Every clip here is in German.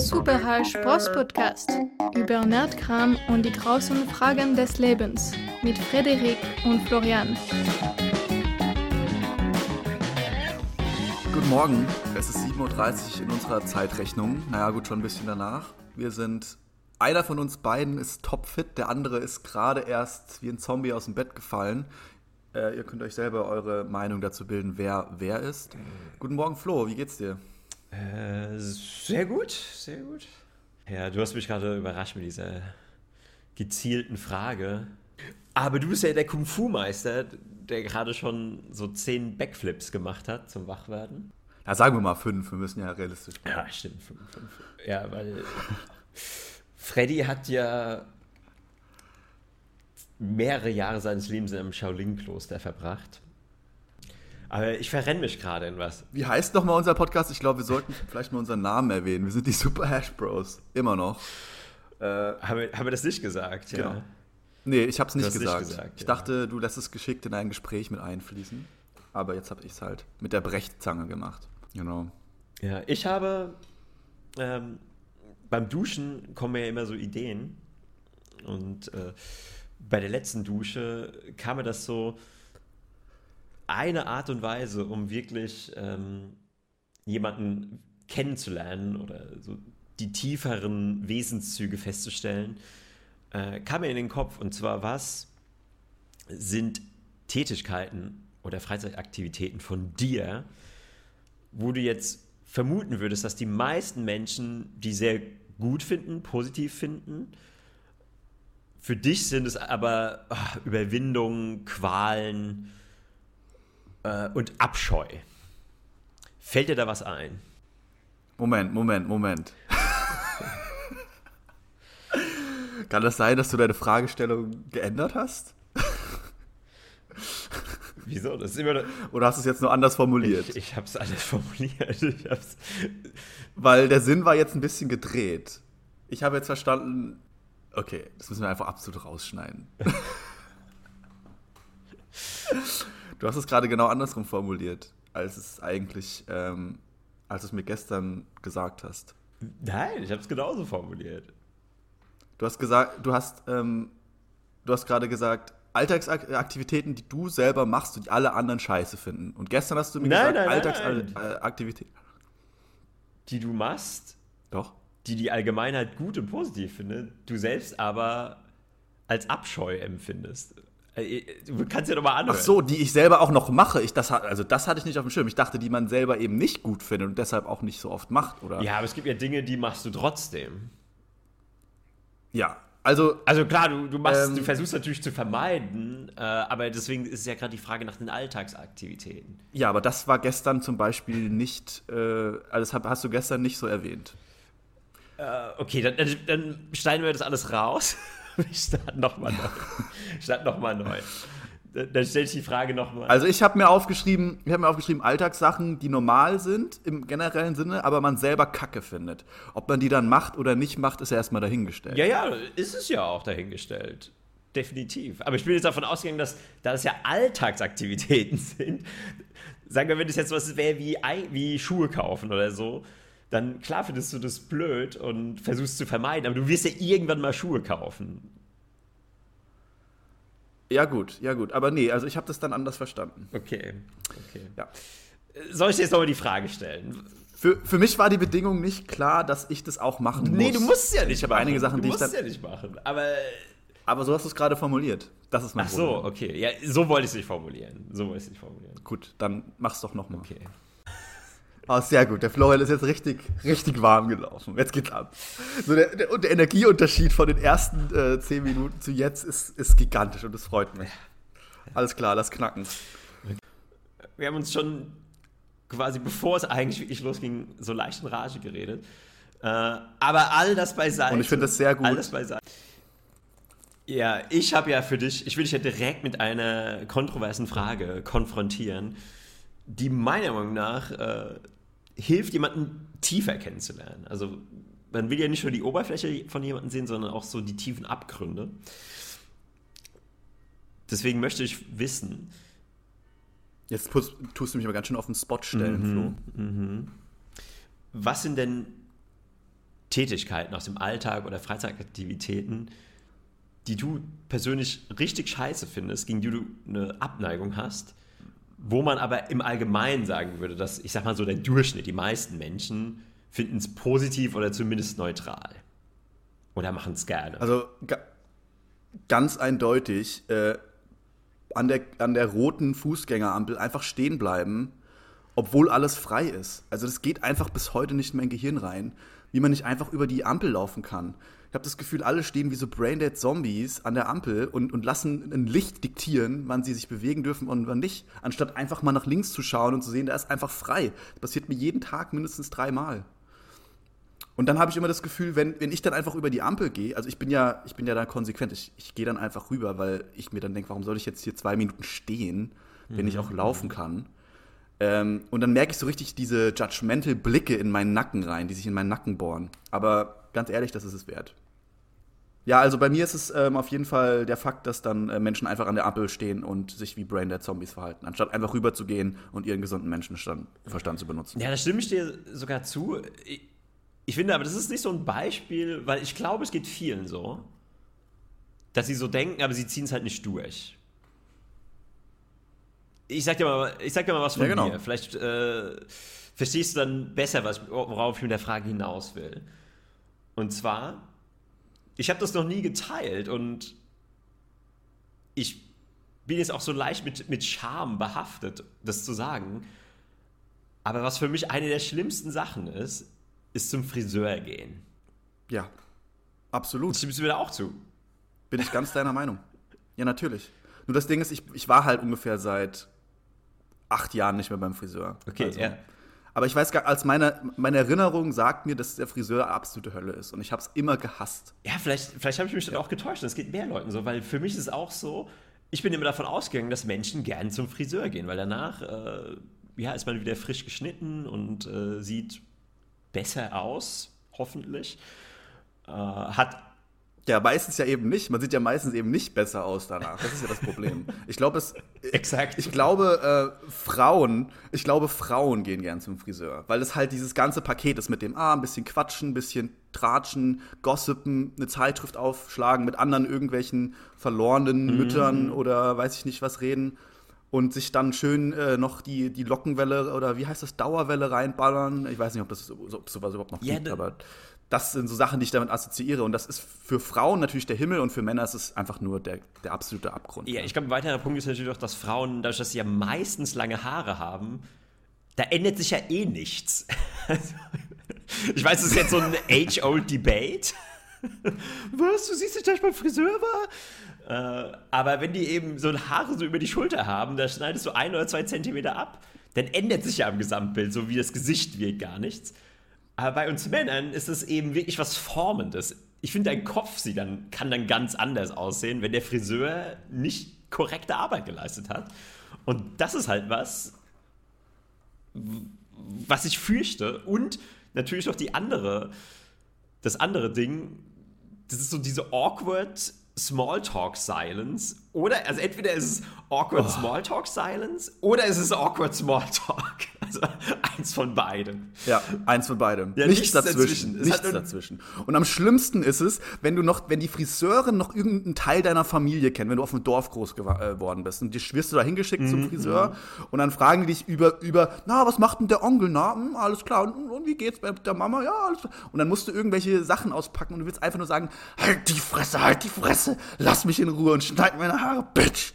Super Sports Podcast über Nerdkram und die großen Fragen des Lebens mit Frederik und Florian. Guten Morgen, es ist 7.30 Uhr in unserer Zeitrechnung. Naja, gut, schon ein bisschen danach. Wir sind, einer von uns beiden ist topfit, der andere ist gerade erst wie ein Zombie aus dem Bett gefallen. Äh, ihr könnt euch selber eure Meinung dazu bilden, wer wer ist. Guten Morgen, Flo, wie geht's dir? Äh, sehr gut, sehr gut. Ja, du hast mich gerade überrascht mit dieser gezielten Frage. Aber du bist ja der Kung-Fu-Meister, der gerade schon so zehn Backflips gemacht hat zum Wachwerden. Na, sagen wir mal fünf, wir müssen ja realistisch bleiben. Ja, stimmt, fünf, fünf. Ja, weil Freddy hat ja mehrere Jahre seines Lebens in einem Shaolin-Kloster verbracht. Aber ich verrenne mich gerade in was. Wie heißt nochmal unser Podcast? Ich glaube, wir sollten vielleicht mal unseren Namen erwähnen. Wir sind die Super Hash Bros. Immer noch. Äh, haben, wir, haben wir das nicht gesagt? Genau. Ja. Nee, ich habe es nicht, gesagt. nicht gesagt. Ich ja. dachte, du lässt es geschickt in ein Gespräch mit einfließen. Aber jetzt habe ich es halt mit der Brechzange gemacht. Genau. Ja, ich habe ähm, beim Duschen kommen mir ja immer so Ideen. Und äh, bei der letzten Dusche kam mir das so eine Art und Weise, um wirklich ähm, jemanden kennenzulernen oder so die tieferen Wesenszüge festzustellen, äh, kam mir in den Kopf. Und zwar, was sind Tätigkeiten oder Freizeitaktivitäten von dir, wo du jetzt vermuten würdest, dass die meisten Menschen die sehr gut finden, positiv finden, für dich sind es aber ach, Überwindungen, Qualen äh, und Abscheu. Fällt dir da was ein? Moment, Moment, Moment. Kann das sein, dass du deine Fragestellung geändert hast? Wieso? Das ist immer Oder hast du es jetzt nur anders formuliert? Ich, ich habe es anders formuliert. Weil der Sinn war jetzt ein bisschen gedreht. Ich habe jetzt verstanden, Okay, das müssen wir einfach absolut rausschneiden. du hast es gerade genau andersrum formuliert, als es eigentlich, ähm, als du es mir gestern gesagt hast. Nein, ich habe es genauso formuliert. Du hast gesagt, du hast, ähm, du hast gerade gesagt, Alltagsaktivitäten, die du selber machst und die alle anderen scheiße finden. Und gestern hast du mir nein, gesagt, Alltagsaktivitäten. Die du machst? Doch die die Allgemeinheit gut und positiv findet, du selbst aber als Abscheu empfindest. Äh, du kannst ja nochmal anhören. Ach so, die ich selber auch noch mache. Ich, das, also das hatte ich nicht auf dem Schirm. Ich dachte, die man selber eben nicht gut findet und deshalb auch nicht so oft macht, oder? Ja, aber es gibt ja Dinge, die machst du trotzdem. Ja, also. Also klar, du, du, machst, ähm, du versuchst natürlich zu vermeiden, äh, aber deswegen ist ja gerade die Frage nach den Alltagsaktivitäten. Ja, aber das war gestern zum Beispiel nicht, äh, also das hast du gestern nicht so erwähnt. Äh, okay, dann, dann, dann, schneiden wir das alles raus. Wir starten nochmal neu. starten nochmal neu. Dann, dann stelle ich die Frage nochmal. Also ich habe mir aufgeschrieben, ich habe mir aufgeschrieben, Alltagssachen, die normal sind im generellen Sinne, aber man selber Kacke findet. Ob man die dann macht oder nicht macht, ist ja erstmal dahingestellt. Ja, ja, ist es ja auch dahingestellt. Definitiv. Aber ich bin jetzt davon ausgegangen, dass da das ja Alltagsaktivitäten sind. Sagen wir, wenn das jetzt was wäre wie, wie Schuhe kaufen oder so, dann klar findest du das blöd und versuchst zu vermeiden, aber du wirst ja irgendwann mal Schuhe kaufen. Ja, gut, ja, gut. Aber nee, also ich habe das dann anders verstanden. Okay, okay. Ja. Soll ich dir jetzt nochmal die Frage stellen? Für, für mich war die Bedingung nicht klar, dass ich das auch machen muss. Nee, du musst es ja nicht ich machen. einige Sachen, du die musst ich dann. ja nicht machen, aber. Aber so hast du es gerade formuliert. Das ist mein Ach so, Problem. okay. Ja, so wollte ich es nicht formulieren. So wollte ich es nicht formulieren. Gut, dann mach's doch nochmal. Okay. Oh, sehr gut. Der Florian ist jetzt richtig, richtig warm gelaufen. Jetzt geht's ab. So der, der, der Energieunterschied von den ersten äh, zehn Minuten zu jetzt ist, ist gigantisch und das freut mich. Alles klar, lass knacken. Wir haben uns schon quasi, bevor es eigentlich wirklich losging, so leicht in Rage geredet. Äh, aber all das beiseite. Und ich finde das sehr gut. Alles beiseite. Ja, ich habe ja für dich, ich will dich ja direkt mit einer kontroversen Frage konfrontieren, die meiner Meinung nach äh, hilft, jemanden tiefer kennenzulernen. Also man will ja nicht nur die Oberfläche von jemandem sehen, sondern auch so die tiefen Abgründe. Deswegen möchte ich wissen. Jetzt tust du mich aber ganz schön auf den Spot stellen, mhm, Flo. Mhm. Was sind denn Tätigkeiten aus dem Alltag oder Freizeitaktivitäten, die du persönlich richtig scheiße findest, gegen die du eine Abneigung hast, wo man aber im Allgemeinen sagen würde, dass, ich sag mal so, der Durchschnitt, die meisten Menschen finden es positiv oder zumindest neutral. Oder machen es gerne. Also ga ganz eindeutig äh, an, der, an der roten Fußgängerampel einfach stehen bleiben, obwohl alles frei ist. Also das geht einfach bis heute nicht in mein Gehirn rein, wie man nicht einfach über die Ampel laufen kann. Ich habe das Gefühl, alle stehen wie so braindead Zombies an der Ampel und, und lassen ein Licht diktieren, wann sie sich bewegen dürfen und wann nicht, anstatt einfach mal nach links zu schauen und zu sehen, da ist einfach frei. Das passiert mir jeden Tag mindestens dreimal. Und dann habe ich immer das Gefühl, wenn, wenn ich dann einfach über die Ampel gehe, also ich bin ja, ich bin ja da konsequent, ich, ich gehe dann einfach rüber, weil ich mir dann denke, warum soll ich jetzt hier zwei Minuten stehen, wenn mhm. ich auch laufen kann? Ähm, und dann merke ich so richtig diese judgmental Blicke in meinen Nacken rein, die sich in meinen Nacken bohren. Aber ganz ehrlich, das ist es wert. Ja, also bei mir ist es ähm, auf jeden Fall der Fakt, dass dann äh, Menschen einfach an der Ampel stehen und sich wie Braindead Zombies verhalten, anstatt einfach rüber zu gehen und ihren gesunden Menschenverstand zu benutzen. Ja, da stimme ich dir sogar zu. Ich, ich finde aber, das ist nicht so ein Beispiel, weil ich glaube, es geht vielen so, dass sie so denken, aber sie ziehen es halt nicht durch. Ich sag dir mal, ich sag dir mal was von ja, genau. mir. Vielleicht äh, verstehst du dann besser, was, worauf ich mit der Frage hinaus will. Und zwar, ich habe das noch nie geteilt und ich bin jetzt auch so leicht mit, mit Scham behaftet, das zu sagen. Aber was für mich eine der schlimmsten Sachen ist, ist zum Friseur gehen. Ja, absolut. Stimmst du mir da auch zu? Bin ich ganz deiner Meinung. Ja, natürlich. Nur das Ding ist, ich, ich war halt ungefähr seit acht Jahren nicht mehr beim Friseur. Okay, also, ja. Aber ich weiß gar, als meine, meine Erinnerung sagt mir, dass der Friseur absolute Hölle ist. Und ich habe es immer gehasst. Ja, vielleicht, vielleicht habe ich mich dann auch getäuscht. Das geht mehr Leuten so, weil für mich ist es auch so, ich bin immer davon ausgegangen, dass Menschen gern zum Friseur gehen, weil danach äh, ja, ist man wieder frisch geschnitten und äh, sieht besser aus, hoffentlich. Äh, hat ja, meistens ja eben nicht. Man sieht ja meistens eben nicht besser aus danach. Das ist ja das Problem. Ich glaube, es. Exakt. Ich glaube, äh, Frauen, ich glaube, Frauen gehen gern zum Friseur, weil es halt dieses ganze Paket ist mit dem, ah, ein bisschen quatschen, ein bisschen tratschen, gossipen, eine Zeitschrift aufschlagen, mit anderen irgendwelchen verlorenen mhm. Müttern oder weiß ich nicht was reden und sich dann schön äh, noch die, die Lockenwelle oder wie heißt das, Dauerwelle reinballern. Ich weiß nicht, ob das ob sowas überhaupt noch ja, gibt, aber das sind so Sachen, die ich damit assoziiere. Und das ist für Frauen natürlich der Himmel und für Männer ist es einfach nur der, der absolute Abgrund. Ja, ich glaube, ein weiterer Punkt ist natürlich auch, dass Frauen, dadurch, dass sie ja meistens lange Haare haben, da ändert sich ja eh nichts. ich weiß, das ist jetzt so ein age-old Debate. Was, du siehst dich gleich beim Friseur war? Äh, aber wenn die eben so Haare so über die Schulter haben, da schneidest du ein oder zwei Zentimeter ab, dann ändert sich ja am Gesamtbild, so wie das Gesicht wirkt gar nichts. Aber bei uns Männern ist es eben wirklich was Formendes. Ich finde, dein Kopf sieht dann, kann dann ganz anders aussehen, wenn der Friseur nicht korrekte Arbeit geleistet hat. Und das ist halt was, was ich fürchte. Und natürlich auch die andere, das andere Ding, das ist so diese awkward Smalltalk Silence oder also entweder ist es awkward oh. Smalltalk Silence oder ist es awkward Smalltalk. Also eins von beidem. Ja, eins von beidem. Ja, nichts, nichts, dazwischen. dazwischen. Nichts dazwischen. Und am schlimmsten ist es, wenn du noch, wenn die Friseurin noch irgendeinen Teil deiner Familie kennt, wenn du auf dem Dorf groß geworden äh, bist und die wirst du da hingeschickt mhm, zum Friseur mhm. und dann fragen die dich über, über, na, was macht denn der Onkel? Na, hm, alles klar. Und, und, wie geht's bei der Mama? Ja, alles klar. Und dann musst du irgendwelche Sachen auspacken und du willst einfach nur sagen, halt die Fresse, halt die Fresse, lass mich in Ruhe und schneid meine Bitch.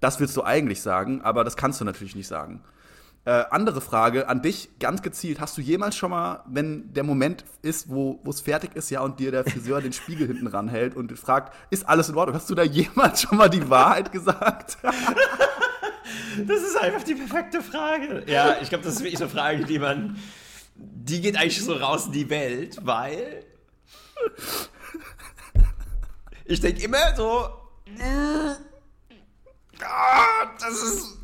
Das willst du eigentlich sagen, aber das kannst du natürlich nicht sagen. Äh, andere Frage an dich, ganz gezielt. Hast du jemals schon mal, wenn der Moment ist, wo es fertig ist, ja, und dir der Friseur den Spiegel hinten ranhält und fragt, ist alles in Ordnung? Hast du da jemals schon mal die Wahrheit gesagt? das ist einfach die perfekte Frage. Ja, ich glaube, das ist wirklich eine Frage, die man, die geht eigentlich so raus in die Welt, weil ich denke immer so, ah, das ist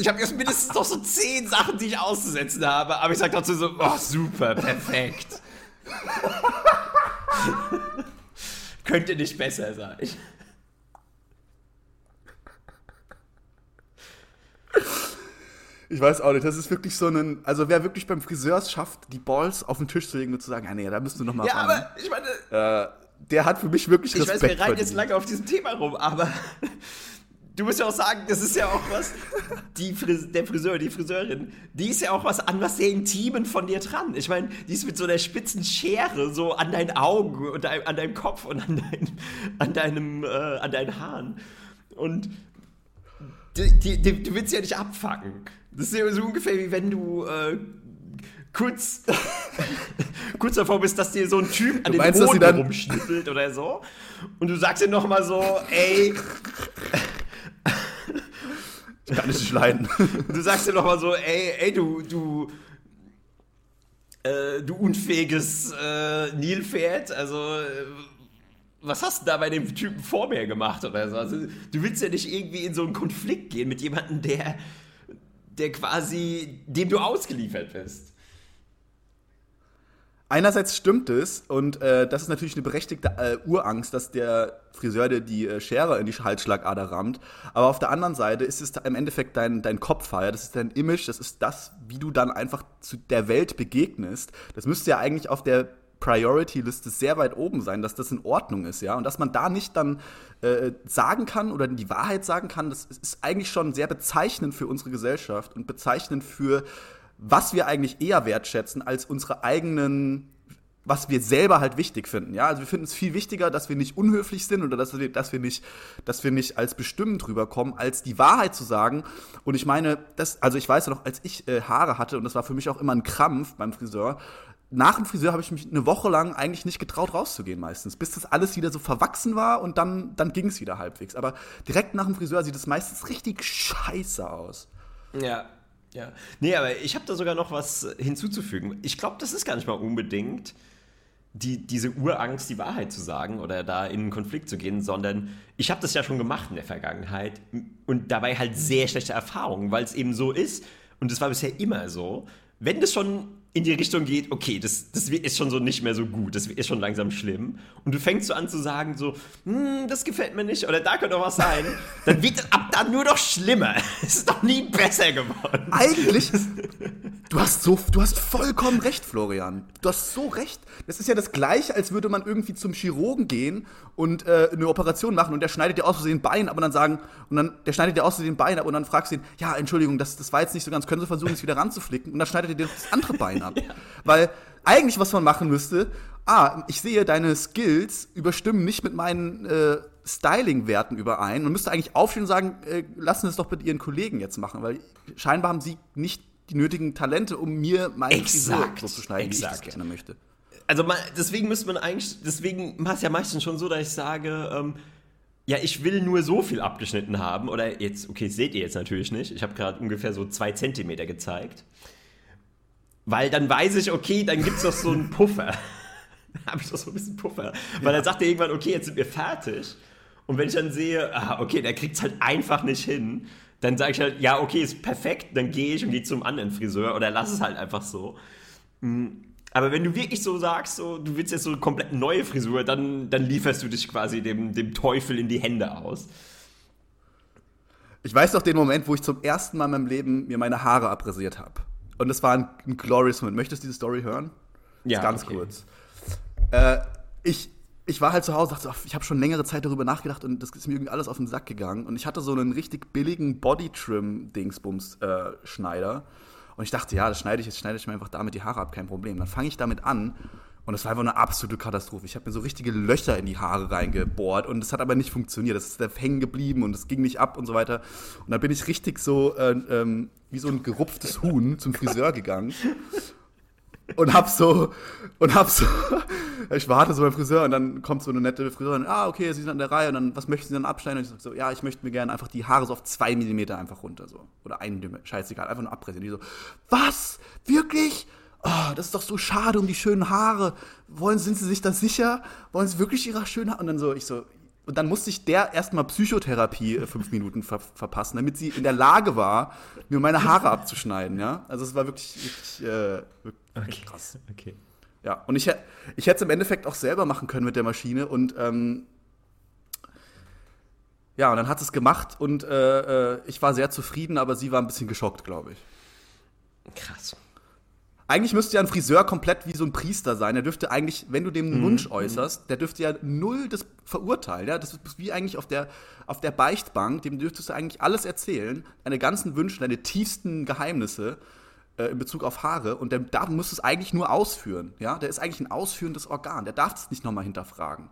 ich habe jetzt mindestens noch so zehn Sachen, die ich auszusetzen habe, aber ich sage dazu so, oh, super, perfekt. Könnte nicht besser sein. Ich weiß auch nicht, das ist wirklich so ein, also wer wirklich beim Friseur schafft, die Balls auf den Tisch zu legen und zu sagen, ja, nee, da müsst du noch mal Ja, ran. aber ich meine, äh, der hat für mich wirklich ich weiß, Respekt wir reiten jetzt lange auf diesem Thema rum, aber du musst ja auch sagen, das ist ja auch was, die Fris der Friseur, die Friseurin, die ist ja auch was an was sehr Intimen von dir dran. Ich meine, die ist mit so einer spitzen Schere so an deinen Augen und an deinem Kopf und an, dein, an, deinem, äh, an deinen Haaren. Und die, die, die, du willst ja nicht abfacken. Das ist ja so ungefähr wie wenn du äh, kurz, kurz davor bist, dass dir so ein Typ an den meinst, dann- rumschnippelt oder so. Und du sagst dir nochmal so, ey, Ich kann nicht leiden. du sagst dir nochmal so, ey, ey, du, du, äh, du unfähiges äh, Nilpferd, also äh, was hast du da bei dem Typen vor mir gemacht oder so? Also, du willst ja nicht irgendwie in so einen Konflikt gehen mit jemandem, der, der quasi, dem du ausgeliefert bist. Einerseits stimmt es und äh, das ist natürlich eine berechtigte äh, Urangst, dass der Friseur dir die äh, Schere in die Halsschlagader rammt. Aber auf der anderen Seite ist es im Endeffekt dein, dein Kopfheier, das ist dein Image, das ist das, wie du dann einfach zu der Welt begegnest. Das müsste ja eigentlich auf der Priority-Liste sehr weit oben sein, dass das in Ordnung ist, ja. Und dass man da nicht dann äh, sagen kann oder die Wahrheit sagen kann, das ist eigentlich schon sehr bezeichnend für unsere Gesellschaft und bezeichnend für was wir eigentlich eher wertschätzen als unsere eigenen, was wir selber halt wichtig finden. Ja, also wir finden es viel wichtiger, dass wir nicht unhöflich sind oder dass wir, dass wir nicht, dass wir nicht als bestimmend rüberkommen, als die Wahrheit zu sagen. Und ich meine, das, also ich weiß ja noch, als ich äh, Haare hatte und das war für mich auch immer ein Krampf beim Friseur. Nach dem Friseur habe ich mich eine Woche lang eigentlich nicht getraut, rauszugehen meistens, bis das alles wieder so verwachsen war und dann, dann ging es wieder halbwegs. Aber direkt nach dem Friseur sieht es meistens richtig scheiße aus. Ja, ja. Nee, aber ich habe da sogar noch was hinzuzufügen. Ich glaube, das ist gar nicht mal unbedingt die, diese Urangst, die Wahrheit zu sagen oder da in einen Konflikt zu gehen, sondern ich habe das ja schon gemacht in der Vergangenheit und dabei halt sehr schlechte Erfahrungen, weil es eben so ist und das war bisher immer so. Wenn das schon in die Richtung geht, okay, das, das ist schon so nicht mehr so gut, das ist schon langsam schlimm. Und du fängst so an zu sagen, so, hm, das gefällt mir nicht, oder da könnte doch was sein, dann wird es ab dann nur noch schlimmer. Es ist doch nie besser geworden. Eigentlich, du hast so, du hast vollkommen recht, Florian. Du hast so recht. Das ist ja das Gleiche, als würde man irgendwie zum Chirurgen gehen und äh, eine Operation machen und der schneidet dir aus Versehen ein Bein, aber dann sagen, und dann, der schneidet dir aus Versehen ein Bein ab und dann fragst du ihn, ja, Entschuldigung, das, das war jetzt nicht so ganz, können Sie versuchen, es wieder ranzuflicken? Und dann schneidet er dir das andere Bein ab. Weil eigentlich, was man machen müsste, ah, ich sehe, deine Skills überstimmen nicht mit meinen äh, Styling-Werten überein. Man müsste eigentlich aufstehen und sagen, äh, lassen Sie es doch mit Ihren Kollegen jetzt machen, weil scheinbar haben Sie nicht die nötigen Talente, um mir meine Exakt, Frisur so zu schneiden, wie ich exakt. das gerne möchte. Also man, deswegen müsste man eigentlich, deswegen macht es ja meistens schon so, dass ich sage, ähm, ja, ich will nur so viel abgeschnitten haben. Oder jetzt, okay, seht ihr jetzt natürlich nicht. Ich habe gerade ungefähr so zwei Zentimeter gezeigt. Weil dann weiß ich, okay, dann gibt es doch so einen Puffer. habe ich doch so ein bisschen Puffer. Weil dann sagt er irgendwann, okay, jetzt sind wir fertig. Und wenn ich dann sehe, ah, okay, der kriegt es halt einfach nicht hin, dann sage ich halt, ja, okay, ist perfekt, dann gehe ich und gehe zum anderen Friseur oder lass es halt einfach so. Aber wenn du wirklich so sagst, so, du willst jetzt so eine komplett neue Frisur, dann, dann lieferst du dich quasi dem, dem Teufel in die Hände aus. Ich weiß noch den Moment, wo ich zum ersten Mal in meinem Leben mir meine Haare abrasiert habe. Und es war ein, ein glorious Moment. Möchtest du diese Story hören? Ja, Ganz okay. kurz. Äh, ich, ich war halt zu Hause, dachte, ach, ich habe schon längere Zeit darüber nachgedacht und das ist mir irgendwie alles auf den Sack gegangen. Und ich hatte so einen richtig billigen Body-Trim-Dingsbums-Schneider. und ich dachte, ja, das schneide ich jetzt, schneide ich mir einfach damit die Haare ab, kein Problem. Dann fange ich damit an und es war einfach eine absolute Katastrophe. Ich habe mir so richtige Löcher in die Haare reingebohrt und es hat aber nicht funktioniert. Das ist hängen geblieben und es ging nicht ab und so weiter. Und dann bin ich richtig so äh, ähm, wie so ein gerupftes Huhn zum Friseur gegangen und hab so und hab so ich warte so beim Friseur und dann kommt so eine nette Friseurin ah okay sie sind an der Reihe und dann was möchten Sie dann abschneiden und ich sag so ja ich möchte mir gerne einfach die Haare so auf zwei Millimeter einfach runter so oder ein Millimeter scheißegal einfach nur abrasieren die so was wirklich oh, das ist doch so schade um die schönen Haare wollen sind Sie sich da sicher wollen Sie wirklich Ihre schönen Haare und dann so ich so und dann musste ich der erstmal Psychotherapie äh, fünf Minuten ver verpassen, damit sie in der Lage war, mir meine Haare abzuschneiden, ja. Also es war wirklich, wirklich, äh, wirklich krass. Okay. Ja, und ich, ich hätte es im Endeffekt auch selber machen können mit der Maschine und ähm, ja, und dann hat es gemacht und äh, äh, ich war sehr zufrieden, aber sie war ein bisschen geschockt, glaube ich. Krass. Eigentlich müsste ja ein Friseur komplett wie so ein Priester sein. Der dürfte eigentlich, wenn du dem einen Wunsch äußerst, der dürfte ja null das verurteilen. Ja? Das ist wie eigentlich auf der, auf der Beichtbank, dem dürftest du eigentlich alles erzählen, deine ganzen Wünsche, deine tiefsten Geheimnisse äh, in Bezug auf Haare. Und der, da musst du es eigentlich nur ausführen. Ja? Der ist eigentlich ein ausführendes Organ. Der darf es nicht nochmal hinterfragen.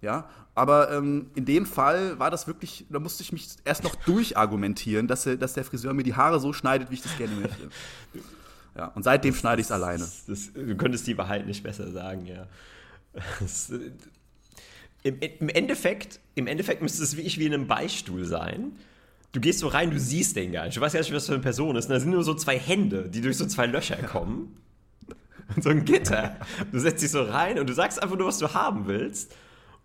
Ja, aber ähm, in dem Fall war das wirklich, da musste ich mich erst noch durchargumentieren, dass, dass der Friseur mir die Haare so schneidet, wie ich das gerne möchte. Ja, und seitdem schneide ich es alleine. Das, du könntest die Wahrheit nicht besser sagen, ja. Das, im, Im Endeffekt, im Endeffekt müsste es wie ich wie in einem Beistuhl sein. Du gehst so rein, du siehst den gar nicht. Du weißt ja nicht, was für eine Person ist. Und da sind nur so zwei Hände, die durch so zwei Löcher kommen. Und so ein Gitter. Du setzt dich so rein und du sagst einfach nur, was du haben willst.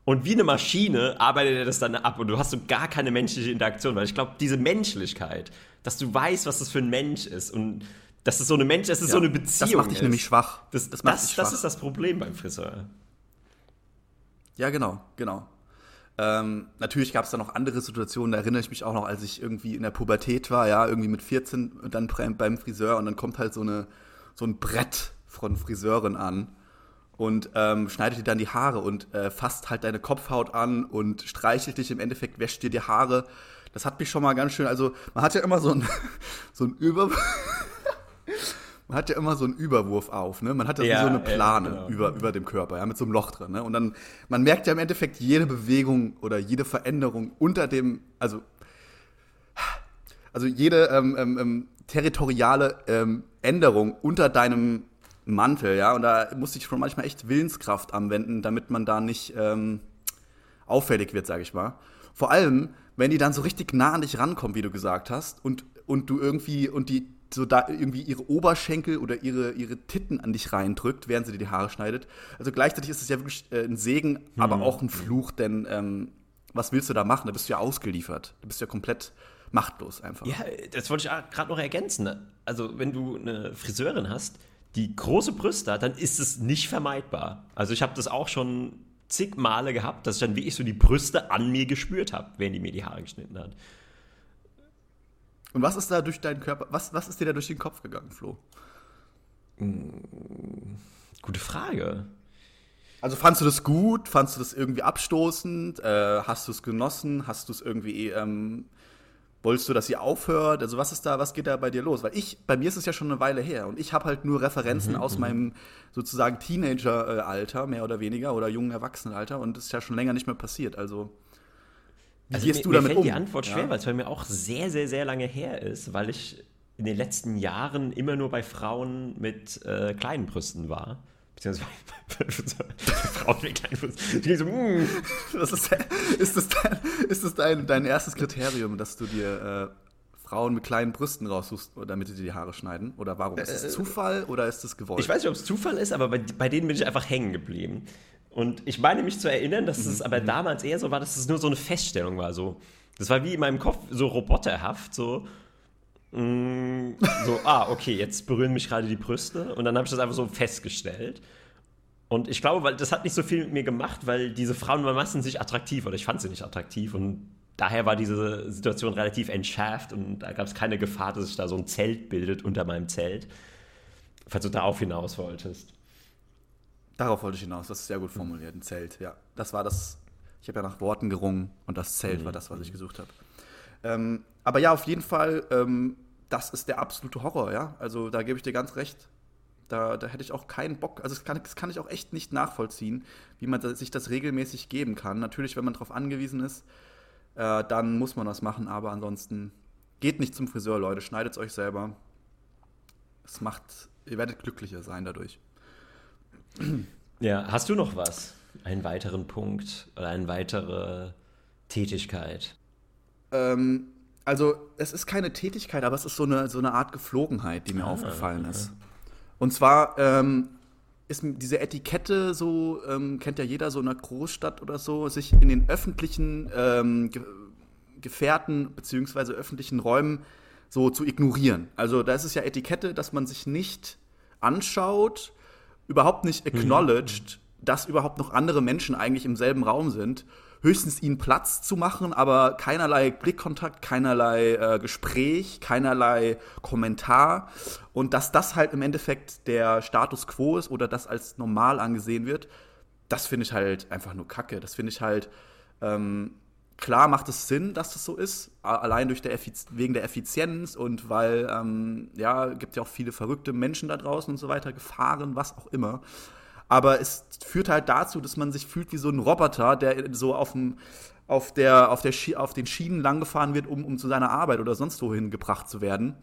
Und wie eine Maschine arbeitet er das dann ab und du hast so gar keine menschliche Interaktion, weil ich glaube, diese Menschlichkeit, dass du weißt, was das für ein Mensch ist und dass es so eine Mensch, dass es ja, so eine Beziehung Das macht dich ist. nämlich schwach. Das, das, das, schwach. das ist das Problem beim Friseur. Ja, genau, genau. Ähm, natürlich gab es da noch andere Situationen, da erinnere ich mich auch noch, als ich irgendwie in der Pubertät war, ja, irgendwie mit 14 und dann beim Friseur und dann kommt halt so, eine, so ein Brett von Friseurin an und ähm, schneidet dir dann die Haare und äh, fasst halt deine Kopfhaut an und streichelt dich im Endeffekt, wäscht dir die Haare. Das hat mich schon mal ganz schön, also man hat ja immer so ein, so ein Über man hat ja immer so einen Überwurf auf, ne? Man hat ja, so eine Plane ja, genau. über, über dem Körper, ja, mit so einem Loch drin, ne? Und dann, man merkt ja im Endeffekt jede Bewegung oder jede Veränderung unter dem, also, also jede ähm, ähm, ähm territoriale ähm, Änderung unter deinem Mantel, ja. Und da musste ich schon manchmal echt Willenskraft anwenden, damit man da nicht ähm, auffällig wird, sage ich mal. Vor allem, wenn die dann so richtig nah an dich rankommen, wie du gesagt hast, und, und du irgendwie, und die so da irgendwie ihre Oberschenkel oder ihre, ihre Titten an dich reindrückt, während sie dir die Haare schneidet. Also gleichzeitig ist es ja wirklich äh, ein Segen, hm. aber auch ein Fluch, denn ähm, was willst du da machen? Da bist du ja ausgeliefert. Du bist ja komplett machtlos einfach. Ja, das wollte ich gerade noch ergänzen. Also, wenn du eine Friseurin hast, die große Brüste hat, dann ist es nicht vermeidbar. Also, ich habe das auch schon zig Male gehabt, dass ich dann wirklich so die Brüste an mir gespürt habe, während die mir die Haare geschnitten hat. Und was ist da durch deinen Körper, was, was ist dir da durch den Kopf gegangen, Flo? Hm, gute Frage. Also fandst du das gut? Fandst du das irgendwie abstoßend? Äh, hast du es genossen? Hast du es irgendwie, ähm, wolltest du, dass sie aufhört? Also was ist da, was geht da bei dir los? Weil ich, bei mir ist es ja schon eine Weile her und ich habe halt nur Referenzen mhm, aus mhm. meinem sozusagen Teenager-Alter, mehr oder weniger, oder jungen Erwachsenenalter und das ist ja schon länger nicht mehr passiert. Also wie also gehst mir, du damit mir fällt um? die Antwort schwer, ja? weil es bei mir auch sehr, sehr, sehr lange her ist, weil ich in den letzten Jahren immer nur bei Frauen mit äh, kleinen Brüsten war. Beziehungsweise Frauen mit kleinen Brüsten. Die so, mm. das ist, ist, das, dein, ist das dein, dein erstes Kriterium, dass du dir äh, Frauen mit kleinen Brüsten raussuchst, damit sie dir die Haare schneiden? Oder warum? Ist das äh, Zufall oder ist das gewollt? Ich weiß nicht, ob es Zufall ist, aber bei, bei denen bin ich einfach hängen geblieben. Und ich meine mich zu erinnern, dass es mhm. aber damals eher so war, dass es nur so eine Feststellung war. So. Das war wie in meinem Kopf so roboterhaft, so. Mm, so, ah, okay, jetzt berühren mich gerade die Brüste. Und dann habe ich das einfach so festgestellt. Und ich glaube, weil das hat nicht so viel mit mir gemacht, weil diese Frauen waren meistens nicht attraktiv oder ich fand sie nicht attraktiv. Und daher war diese Situation relativ entschärft und da gab es keine Gefahr, dass sich da so ein Zelt bildet unter meinem Zelt. Falls du darauf hinaus wolltest. Darauf wollte ich hinaus, das ist sehr gut formuliert, ein Zelt, ja. Das war das, ich habe ja nach Worten gerungen und das Zelt mhm. war das, was ich gesucht habe. Ähm, aber ja, auf jeden Fall, ähm, das ist der absolute Horror, ja. Also da gebe ich dir ganz recht. Da, da hätte ich auch keinen Bock, also das kann, das kann ich auch echt nicht nachvollziehen, wie man sich das regelmäßig geben kann. Natürlich, wenn man darauf angewiesen ist, äh, dann muss man das machen, aber ansonsten geht nicht zum Friseur, Leute, schneidet es euch selber. Es macht, ihr werdet glücklicher sein dadurch. Ja, hast du noch was? Einen weiteren Punkt oder eine weitere Tätigkeit? Ähm, also, es ist keine Tätigkeit, aber es ist so eine, so eine Art Geflogenheit, die mir ah, aufgefallen okay. ist. Und zwar ähm, ist diese Etikette so, ähm, kennt ja jeder so in einer Großstadt oder so, sich in den öffentlichen ähm, Ge Gefährten bzw. öffentlichen Räumen so zu ignorieren. Also da ist es ja Etikette, dass man sich nicht anschaut, überhaupt nicht mhm. acknowledged, dass überhaupt noch andere Menschen eigentlich im selben Raum sind. Höchstens ihnen Platz zu machen, aber keinerlei Blickkontakt, keinerlei äh, Gespräch, keinerlei Kommentar. Und dass das halt im Endeffekt der Status quo ist oder das als normal angesehen wird, das finde ich halt einfach nur kacke. Das finde ich halt. Ähm, klar macht es Sinn, dass das so ist, allein durch der wegen der Effizienz und weil, ähm, ja, gibt ja auch viele verrückte Menschen da draußen und so weiter, Gefahren, was auch immer. Aber es führt halt dazu, dass man sich fühlt wie so ein Roboter, der so auf dem auf, der, auf, der auf den Schienen langgefahren wird, um, um zu seiner Arbeit oder sonst wohin gebracht zu werden.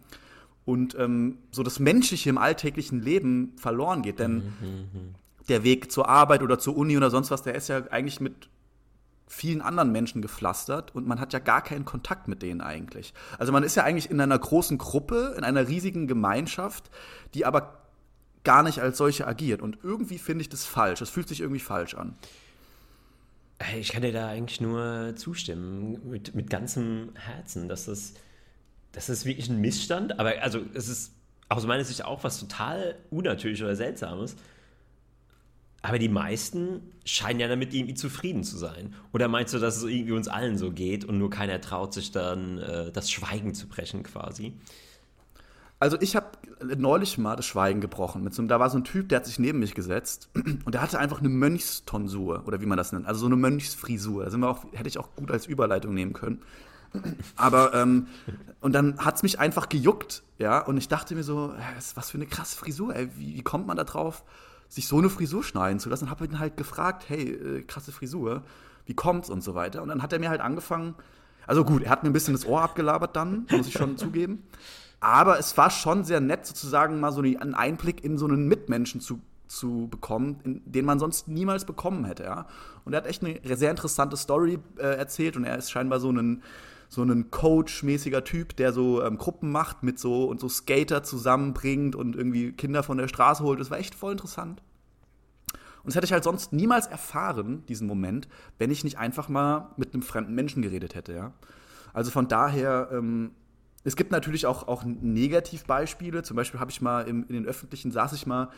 Und ähm, so das Menschliche im alltäglichen Leben verloren geht. Denn mhm, mhm. der Weg zur Arbeit oder zur Uni oder sonst was, der ist ja eigentlich mit vielen anderen Menschen gepflastert und man hat ja gar keinen Kontakt mit denen eigentlich. Also man ist ja eigentlich in einer großen Gruppe, in einer riesigen Gemeinschaft, die aber gar nicht als solche agiert. Und irgendwie finde ich das falsch. Das fühlt sich irgendwie falsch an. Ich kann dir da eigentlich nur zustimmen, mit, mit ganzem Herzen, dass das, das ist wirklich ein Missstand, aber also es ist aus meiner Sicht auch was total unnatürlich oder seltsames, aber die meisten scheinen ja damit irgendwie zufrieden zu sein. Oder meinst du, dass es irgendwie uns allen so geht und nur keiner traut sich dann äh, das Schweigen zu brechen quasi? Also ich habe neulich mal das Schweigen gebrochen. So, da war so ein Typ, der hat sich neben mich gesetzt und der hatte einfach eine Mönchstonsur oder wie man das nennt, also so eine Mönchsfrisur. Da sind wir auch, hätte ich auch gut als Überleitung nehmen können. Aber ähm, und dann hat es mich einfach gejuckt, ja, und ich dachte mir so, was für eine krasse Frisur, ey, wie, wie kommt man da drauf? Sich so eine Frisur schneiden zu lassen. Und habe ihn halt gefragt, hey, äh, krasse Frisur, wie kommt's und so weiter. Und dann hat er mir halt angefangen, also gut, er hat mir ein bisschen das Ohr abgelabert dann, muss ich schon zugeben. Aber es war schon sehr nett, sozusagen mal so einen Einblick in so einen Mitmenschen zu, zu bekommen, in, den man sonst niemals bekommen hätte. Ja? Und er hat echt eine sehr interessante Story äh, erzählt und er ist scheinbar so ein so ein Coach-mäßiger Typ, der so ähm, Gruppen macht mit so und so Skater zusammenbringt und irgendwie Kinder von der Straße holt. Das war echt voll interessant. Und das hätte ich halt sonst niemals erfahren, diesen Moment, wenn ich nicht einfach mal mit einem fremden Menschen geredet hätte, ja. Also von daher, ähm, es gibt natürlich auch, auch Negativbeispiele. Zum Beispiel habe ich mal im, in den öffentlichen, saß ich mal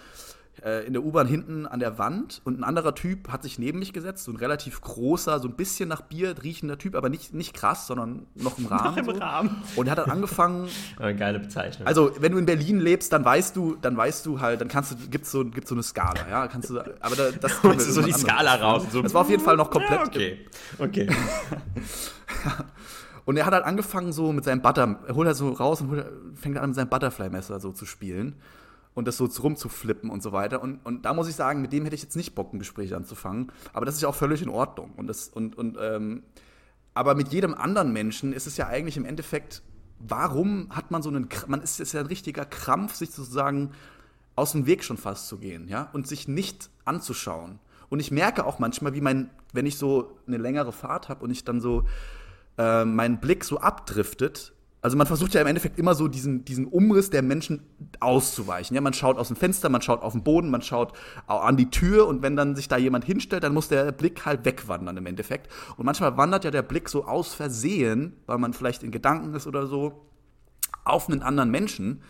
in der U-Bahn hinten an der Wand und ein anderer Typ hat sich neben mich gesetzt, so ein relativ großer, so ein bisschen nach Bier riechender Typ, aber nicht, nicht krass, sondern noch im Rahmen. noch im so. Rahmen. Und er hat dann angefangen. Eine geile Bezeichnung. Also, wenn du in Berlin lebst, dann weißt du, dann weißt du halt, dann kannst du, gibt's so, gibt's so eine Skala, ja, kannst du, aber da, das du so die Skala raus. So. Das war auf jeden Fall noch komplett. Ja, okay, okay. Und er hat halt angefangen so mit seinem Butter, er holt er so raus und holt, fängt an mit seinem Butterfly-Messer so zu spielen und das so rumzuflippen und so weiter. Und, und da muss ich sagen, mit dem hätte ich jetzt nicht Bock, ein Gespräch anzufangen. Aber das ist ja auch völlig in Ordnung. Und das, und, und, ähm, aber mit jedem anderen Menschen ist es ja eigentlich im Endeffekt, warum hat man so einen, man ist, ist ja ein richtiger Krampf, sich sozusagen aus dem Weg schon fast zu gehen, ja, und sich nicht anzuschauen. Und ich merke auch manchmal, wie mein, wenn ich so eine längere Fahrt habe und ich dann so äh, mein Blick so abdriftet also man versucht ja im Endeffekt immer so diesen, diesen Umriss der Menschen auszuweichen. Ja, man schaut aus dem Fenster, man schaut auf den Boden, man schaut an die Tür und wenn dann sich da jemand hinstellt, dann muss der Blick halt wegwandern im Endeffekt. Und manchmal wandert ja der Blick so aus Versehen, weil man vielleicht in Gedanken ist oder so, auf einen anderen Menschen.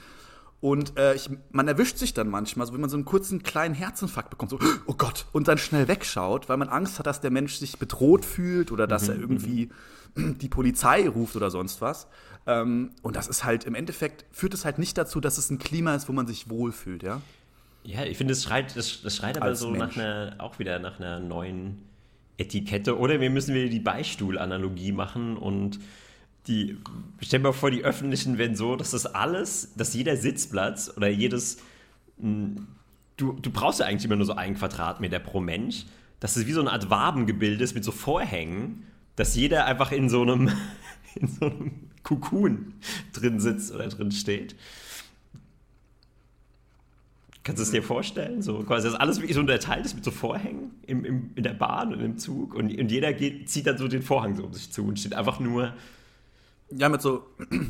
Und äh, ich, man erwischt sich dann manchmal, so wenn man so einen kurzen kleinen Herzinfarkt bekommt, so, oh Gott, und dann schnell wegschaut, weil man Angst hat, dass der Mensch sich bedroht fühlt oder dass mhm. er irgendwie die Polizei ruft oder sonst was. Ähm, und das ist halt im Endeffekt, führt es halt nicht dazu, dass es ein Klima ist, wo man sich wohlfühlt, ja? Ja, ich finde, es schreit, das, das schreit aber so nach einer, auch wieder nach einer neuen Etikette. Oder wir müssen wieder die Beistuhl-Analogie machen und die, stell dir mal vor, die öffentlichen werden so, dass das alles, dass jeder Sitzplatz oder jedes, hm, du, du brauchst ja eigentlich immer nur so einen Quadratmeter pro Mensch, dass es wie so eine Art Wabengebilde ist mit so Vorhängen, dass jeder einfach in so einem, in so einem Kukun drin sitzt oder drin steht. Kannst du es dir vorstellen? So quasi, dass alles wirklich so unterteilt ist mit so Vorhängen im, im, in der Bahn und im Zug und, und jeder geht, zieht dann so den Vorhang so um sich zu und steht einfach nur. Ja, mit so,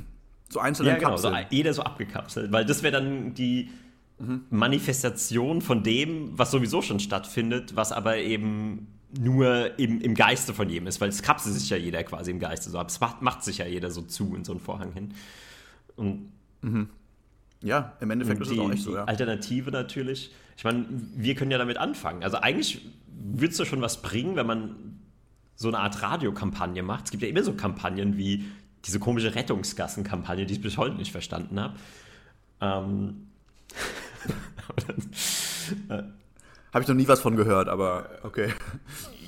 so einzelnen ja, genau, Kapseln. So, jeder so abgekapselt, weil das wäre dann die mhm. Manifestation von dem, was sowieso schon stattfindet, was aber eben nur im, im Geiste von jedem ist, weil es kapselt sich ja jeder quasi im Geiste so ab. Es macht, macht sich ja jeder so zu in so einen Vorhang hin. Und mhm. Ja, im Endeffekt ist es auch nicht so. Ja. Alternative natürlich Ich meine, wir können ja damit anfangen. Also eigentlich würde es doch schon was bringen, wenn man so eine Art Radiokampagne macht. Es gibt ja immer so Kampagnen wie diese komische Rettungsgassenkampagne, die ich bis heute nicht verstanden habe. Ähm. habe ich noch nie was von gehört, aber okay.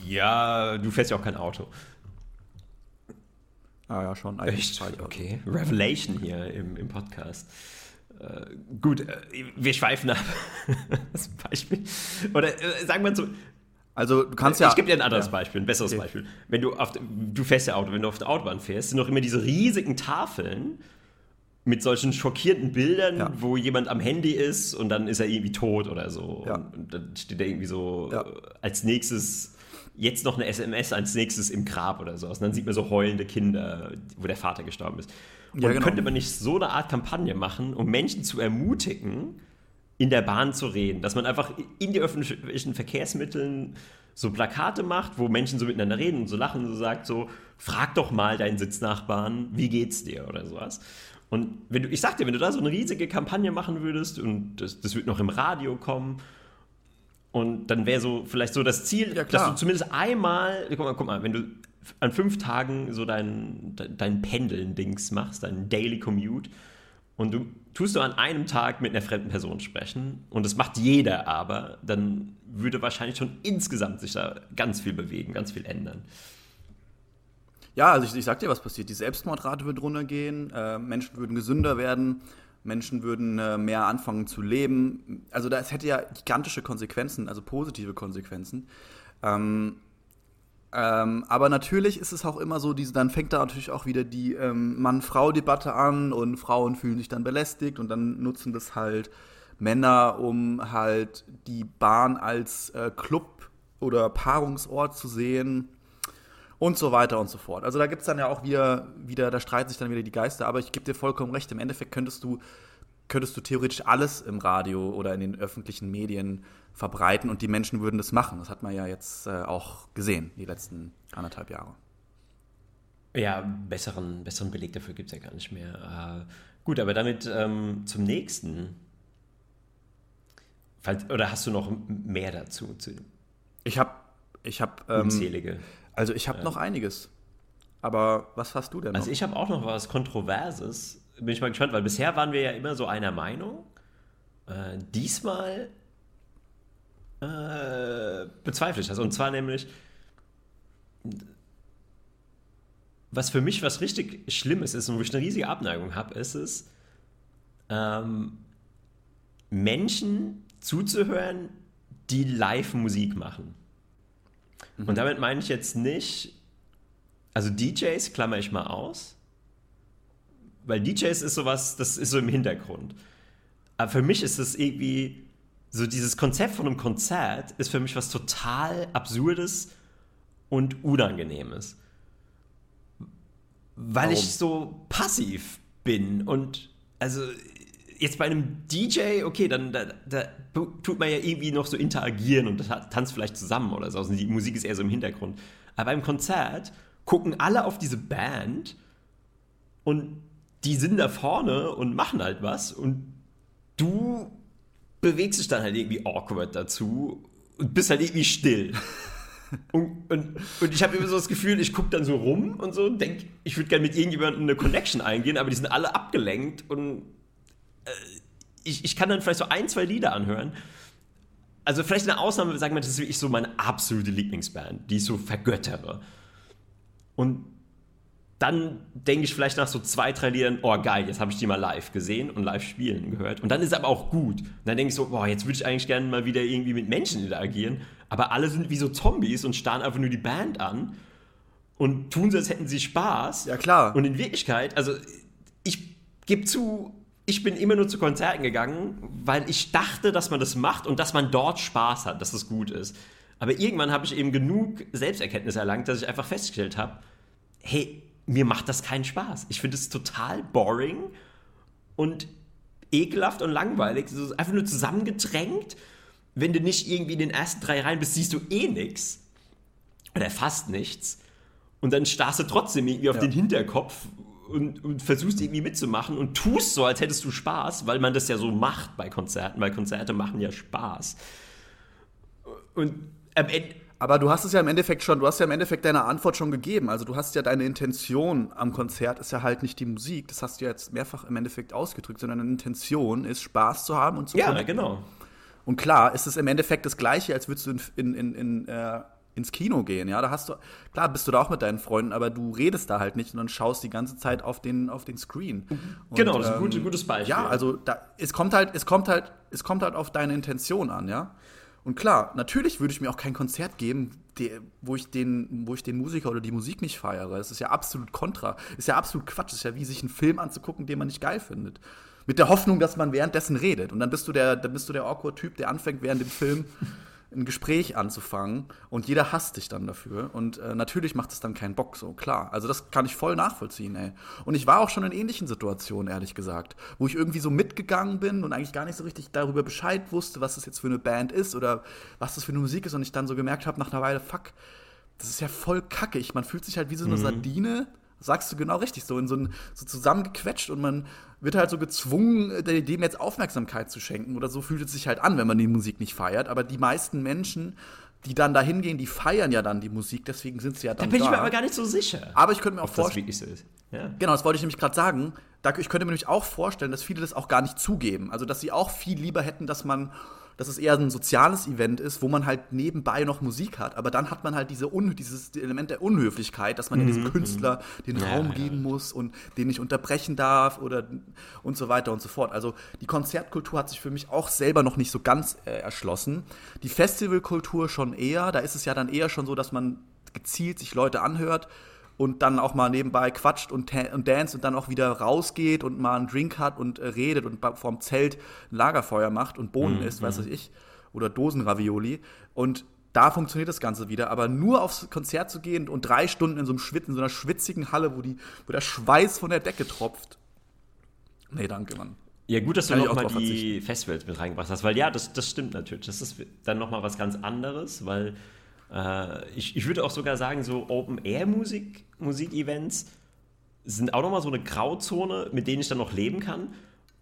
Ja, du fährst ja auch kein Auto. Ah ja, schon. Echt? Okay. Revelation hier im, im Podcast. Äh, gut, äh, wir schweifen ab. das Beispiel. Oder äh, sagen wir so. Also du kannst ja. Ich gebe dir ein anderes ja. Beispiel, ein besseres okay. Beispiel. Wenn du auf du fährst ja Auto, wenn du auf der Autobahn fährst, sind noch immer diese riesigen Tafeln mit solchen schockierenden Bildern, ja. wo jemand am Handy ist und dann ist er irgendwie tot oder so. Ja. Und dann steht er irgendwie so als nächstes jetzt noch eine SMS als nächstes im Grab oder so. Und dann sieht man so heulende Kinder, wo der Vater gestorben ist. Und genau. könnte man nicht so eine Art Kampagne machen, um Menschen zu ermutigen, in der Bahn zu reden? Dass man einfach in die öffentlichen Verkehrsmitteln so Plakate macht, wo Menschen so miteinander reden und so lachen und so sagt so, frag doch mal deinen Sitznachbarn, wie geht's dir oder sowas. Und wenn du, ich sag dir, wenn du da so eine riesige Kampagne machen würdest und das, das wird noch im Radio kommen und dann wäre so vielleicht so das Ziel, ja, dass du zumindest einmal, guck mal, guck mal, wenn du an fünf Tagen so dein, dein Pendeln-Dings machst, dein Daily Commute, und du tust du an einem Tag mit einer fremden Person sprechen und das macht jeder aber, dann würde wahrscheinlich schon insgesamt sich da ganz viel bewegen, ganz viel ändern. Ja, also ich, ich sag dir, was passiert. Die Selbstmordrate wird runtergehen, äh, Menschen würden gesünder werden, Menschen würden äh, mehr anfangen zu leben. Also das hätte ja gigantische Konsequenzen, also positive Konsequenzen. Ähm, ähm, aber natürlich ist es auch immer so, diese, dann fängt da natürlich auch wieder die ähm, Mann-Frau-Debatte an und Frauen fühlen sich dann belästigt und dann nutzen das halt Männer, um halt die Bahn als äh, Club oder Paarungsort zu sehen und so weiter und so fort. Also da gibt es dann ja auch wieder, wieder, da streiten sich dann wieder die Geister, aber ich gebe dir vollkommen recht, im Endeffekt könntest du, könntest du theoretisch alles im Radio oder in den öffentlichen Medien verbreiten und die Menschen würden das machen. Das hat man ja jetzt äh, auch gesehen, die letzten anderthalb Jahre. Ja, besseren, besseren Beleg dafür gibt es ja gar nicht mehr. Äh, gut, aber damit ähm, zum nächsten. Falls, oder hast du noch mehr dazu? Zu ich habe. Ich habe. Ähm, unzählige. Also ich habe ja. noch einiges. Aber was hast du denn noch? Also ich habe auch noch was Kontroverses. Bin ich mal gespannt, weil bisher waren wir ja immer so einer Meinung. Äh, diesmal äh, bezweifle ich das. Und zwar nämlich, was für mich was richtig Schlimmes ist und wo ich eine riesige Abneigung habe, ist es, ähm, Menschen zuzuhören, die live Musik machen. Mhm. Und damit meine ich jetzt nicht, also DJs klammer ich mal aus, weil DJs ist sowas, das ist so im Hintergrund. Aber für mich ist es irgendwie, so dieses Konzept von einem Konzert ist für mich was total Absurdes und Unangenehmes. Weil Warum? ich so passiv bin und also jetzt bei einem DJ, okay, dann da, da, tut man ja irgendwie noch so interagieren und tanzt vielleicht zusammen oder so. Also die Musik ist eher so im Hintergrund. Aber beim Konzert gucken alle auf diese Band und die sind da vorne und machen halt was und du bewegst dich dann halt irgendwie awkward dazu und bist halt irgendwie still. Und, und, und, ich habe immer so das Gefühl, ich gucke dann so rum und so und denke, ich würde gerne mit irgendjemandem eine Connection eingehen, aber die sind alle abgelenkt und äh, ich, ich kann dann vielleicht so ein, zwei Lieder anhören. Also vielleicht eine Ausnahme, sagen wir, das ist wirklich so meine absolute Lieblingsband, die ich so vergöttere. Und dann denke ich vielleicht nach so zwei, drei Liedern, oh geil, jetzt habe ich die mal live gesehen und live spielen gehört. Und dann ist es aber auch gut. Und dann denke ich so, boah, jetzt würde ich eigentlich gerne mal wieder irgendwie mit Menschen interagieren. Aber alle sind wie so Zombies und starren einfach nur die Band an und tun so, als hätten sie Spaß. Ja, klar. Und in Wirklichkeit, also ich gebe zu, ich bin immer nur zu Konzerten gegangen, weil ich dachte, dass man das macht und dass man dort Spaß hat, dass es gut ist. Aber irgendwann habe ich eben genug Selbsterkenntnis erlangt, dass ich einfach festgestellt habe, hey, mir macht das keinen Spaß. Ich finde es total boring und ekelhaft und langweilig. So einfach nur zusammengedrängt. Wenn du nicht irgendwie in den ersten drei Reihen bist, siehst du eh nichts. Oder fast nichts. Und dann starrst du trotzdem irgendwie auf ja. den Hinterkopf und, und, versuchst irgendwie mitzumachen und tust so, als hättest du Spaß, weil man das ja so macht bei Konzerten, weil Konzerte machen ja Spaß. Und am Ende. Aber du hast es ja im Endeffekt schon, du hast ja im Endeffekt deine Antwort schon gegeben. Also du hast ja deine Intention am Konzert ist ja halt nicht die Musik. Das hast du ja jetzt mehrfach im Endeffekt ausgedrückt, sondern deine Intention ist Spaß zu haben und zu Ja, connecten. genau. Und klar, ist es im Endeffekt das Gleiche, als würdest du in, in, in, äh, ins Kino gehen, ja, da hast du, klar bist du da auch mit deinen Freunden, aber du redest da halt nicht, sondern schaust die ganze Zeit auf den, auf den Screen. Und, genau, das ist ein gutes, gutes Beispiel. Ja, also da, es kommt halt, es kommt halt, es kommt halt auf deine Intention an, ja. Und klar, natürlich würde ich mir auch kein Konzert geben, die, wo, ich den, wo ich den Musiker oder die Musik nicht feiere. Das ist ja absolut kontra. Ist ja absolut Quatsch. Ist ja wie sich einen Film anzugucken, den man nicht geil findet. Mit der Hoffnung, dass man währenddessen redet. Und dann bist du der, dann bist du der awkward Typ, der anfängt während dem Film ein Gespräch anzufangen und jeder hasst dich dann dafür. Und äh, natürlich macht es dann keinen Bock, so klar. Also das kann ich voll nachvollziehen, ey. Und ich war auch schon in ähnlichen Situationen, ehrlich gesagt, wo ich irgendwie so mitgegangen bin und eigentlich gar nicht so richtig darüber Bescheid wusste, was das jetzt für eine Band ist oder was das für eine Musik ist und ich dann so gemerkt habe nach einer Weile, fuck, das ist ja voll kackig. Man fühlt sich halt wie so eine mhm. Sardine sagst du genau richtig, so in so, ein, so zusammengequetscht und man wird halt so gezwungen, dem jetzt Aufmerksamkeit zu schenken oder so fühlt es sich halt an, wenn man die Musik nicht feiert. Aber die meisten Menschen, die dann da hingehen, die feiern ja dann die Musik, deswegen sind sie ja dann da. bin da. ich mir aber gar nicht so sicher. Aber ich könnte mir auch vorstellen. So ja. Genau, das wollte ich nämlich gerade sagen. Ich könnte mir nämlich auch vorstellen, dass viele das auch gar nicht zugeben. Also, dass sie auch viel lieber hätten, dass man dass es eher ein soziales Event ist, wo man halt nebenbei noch Musik hat. Aber dann hat man halt diese Un dieses Element der Unhöflichkeit, dass man mhm. diesem Künstler den ja, Raum geben ja. muss und den nicht unterbrechen darf oder und so weiter und so fort. Also die Konzertkultur hat sich für mich auch selber noch nicht so ganz äh, erschlossen. Die Festivalkultur schon eher. Da ist es ja dann eher schon so, dass man gezielt sich Leute anhört und dann auch mal nebenbei quatscht und, und dance und dann auch wieder rausgeht und mal einen Drink hat und äh, redet und vorm Zelt ein Lagerfeuer macht und Bohnen mhm. isst, weiß mhm. ich, oder Dosenravioli. Und da funktioniert das Ganze wieder. Aber nur aufs Konzert zu gehen und drei Stunden in so einem Schwit in so einer schwitzigen Halle, wo, die, wo der Schweiß von der Decke tropft. Nee, danke, Mann. Ja, gut, dass Kann du nochmal die Festivals mit reingebracht hast, weil ja, das, das stimmt natürlich. Das ist dann nochmal was ganz anderes, weil äh, ich, ich würde auch sogar sagen, so Open-Air-Musik-Events sind auch nochmal so eine Grauzone, mit denen ich dann noch leben kann,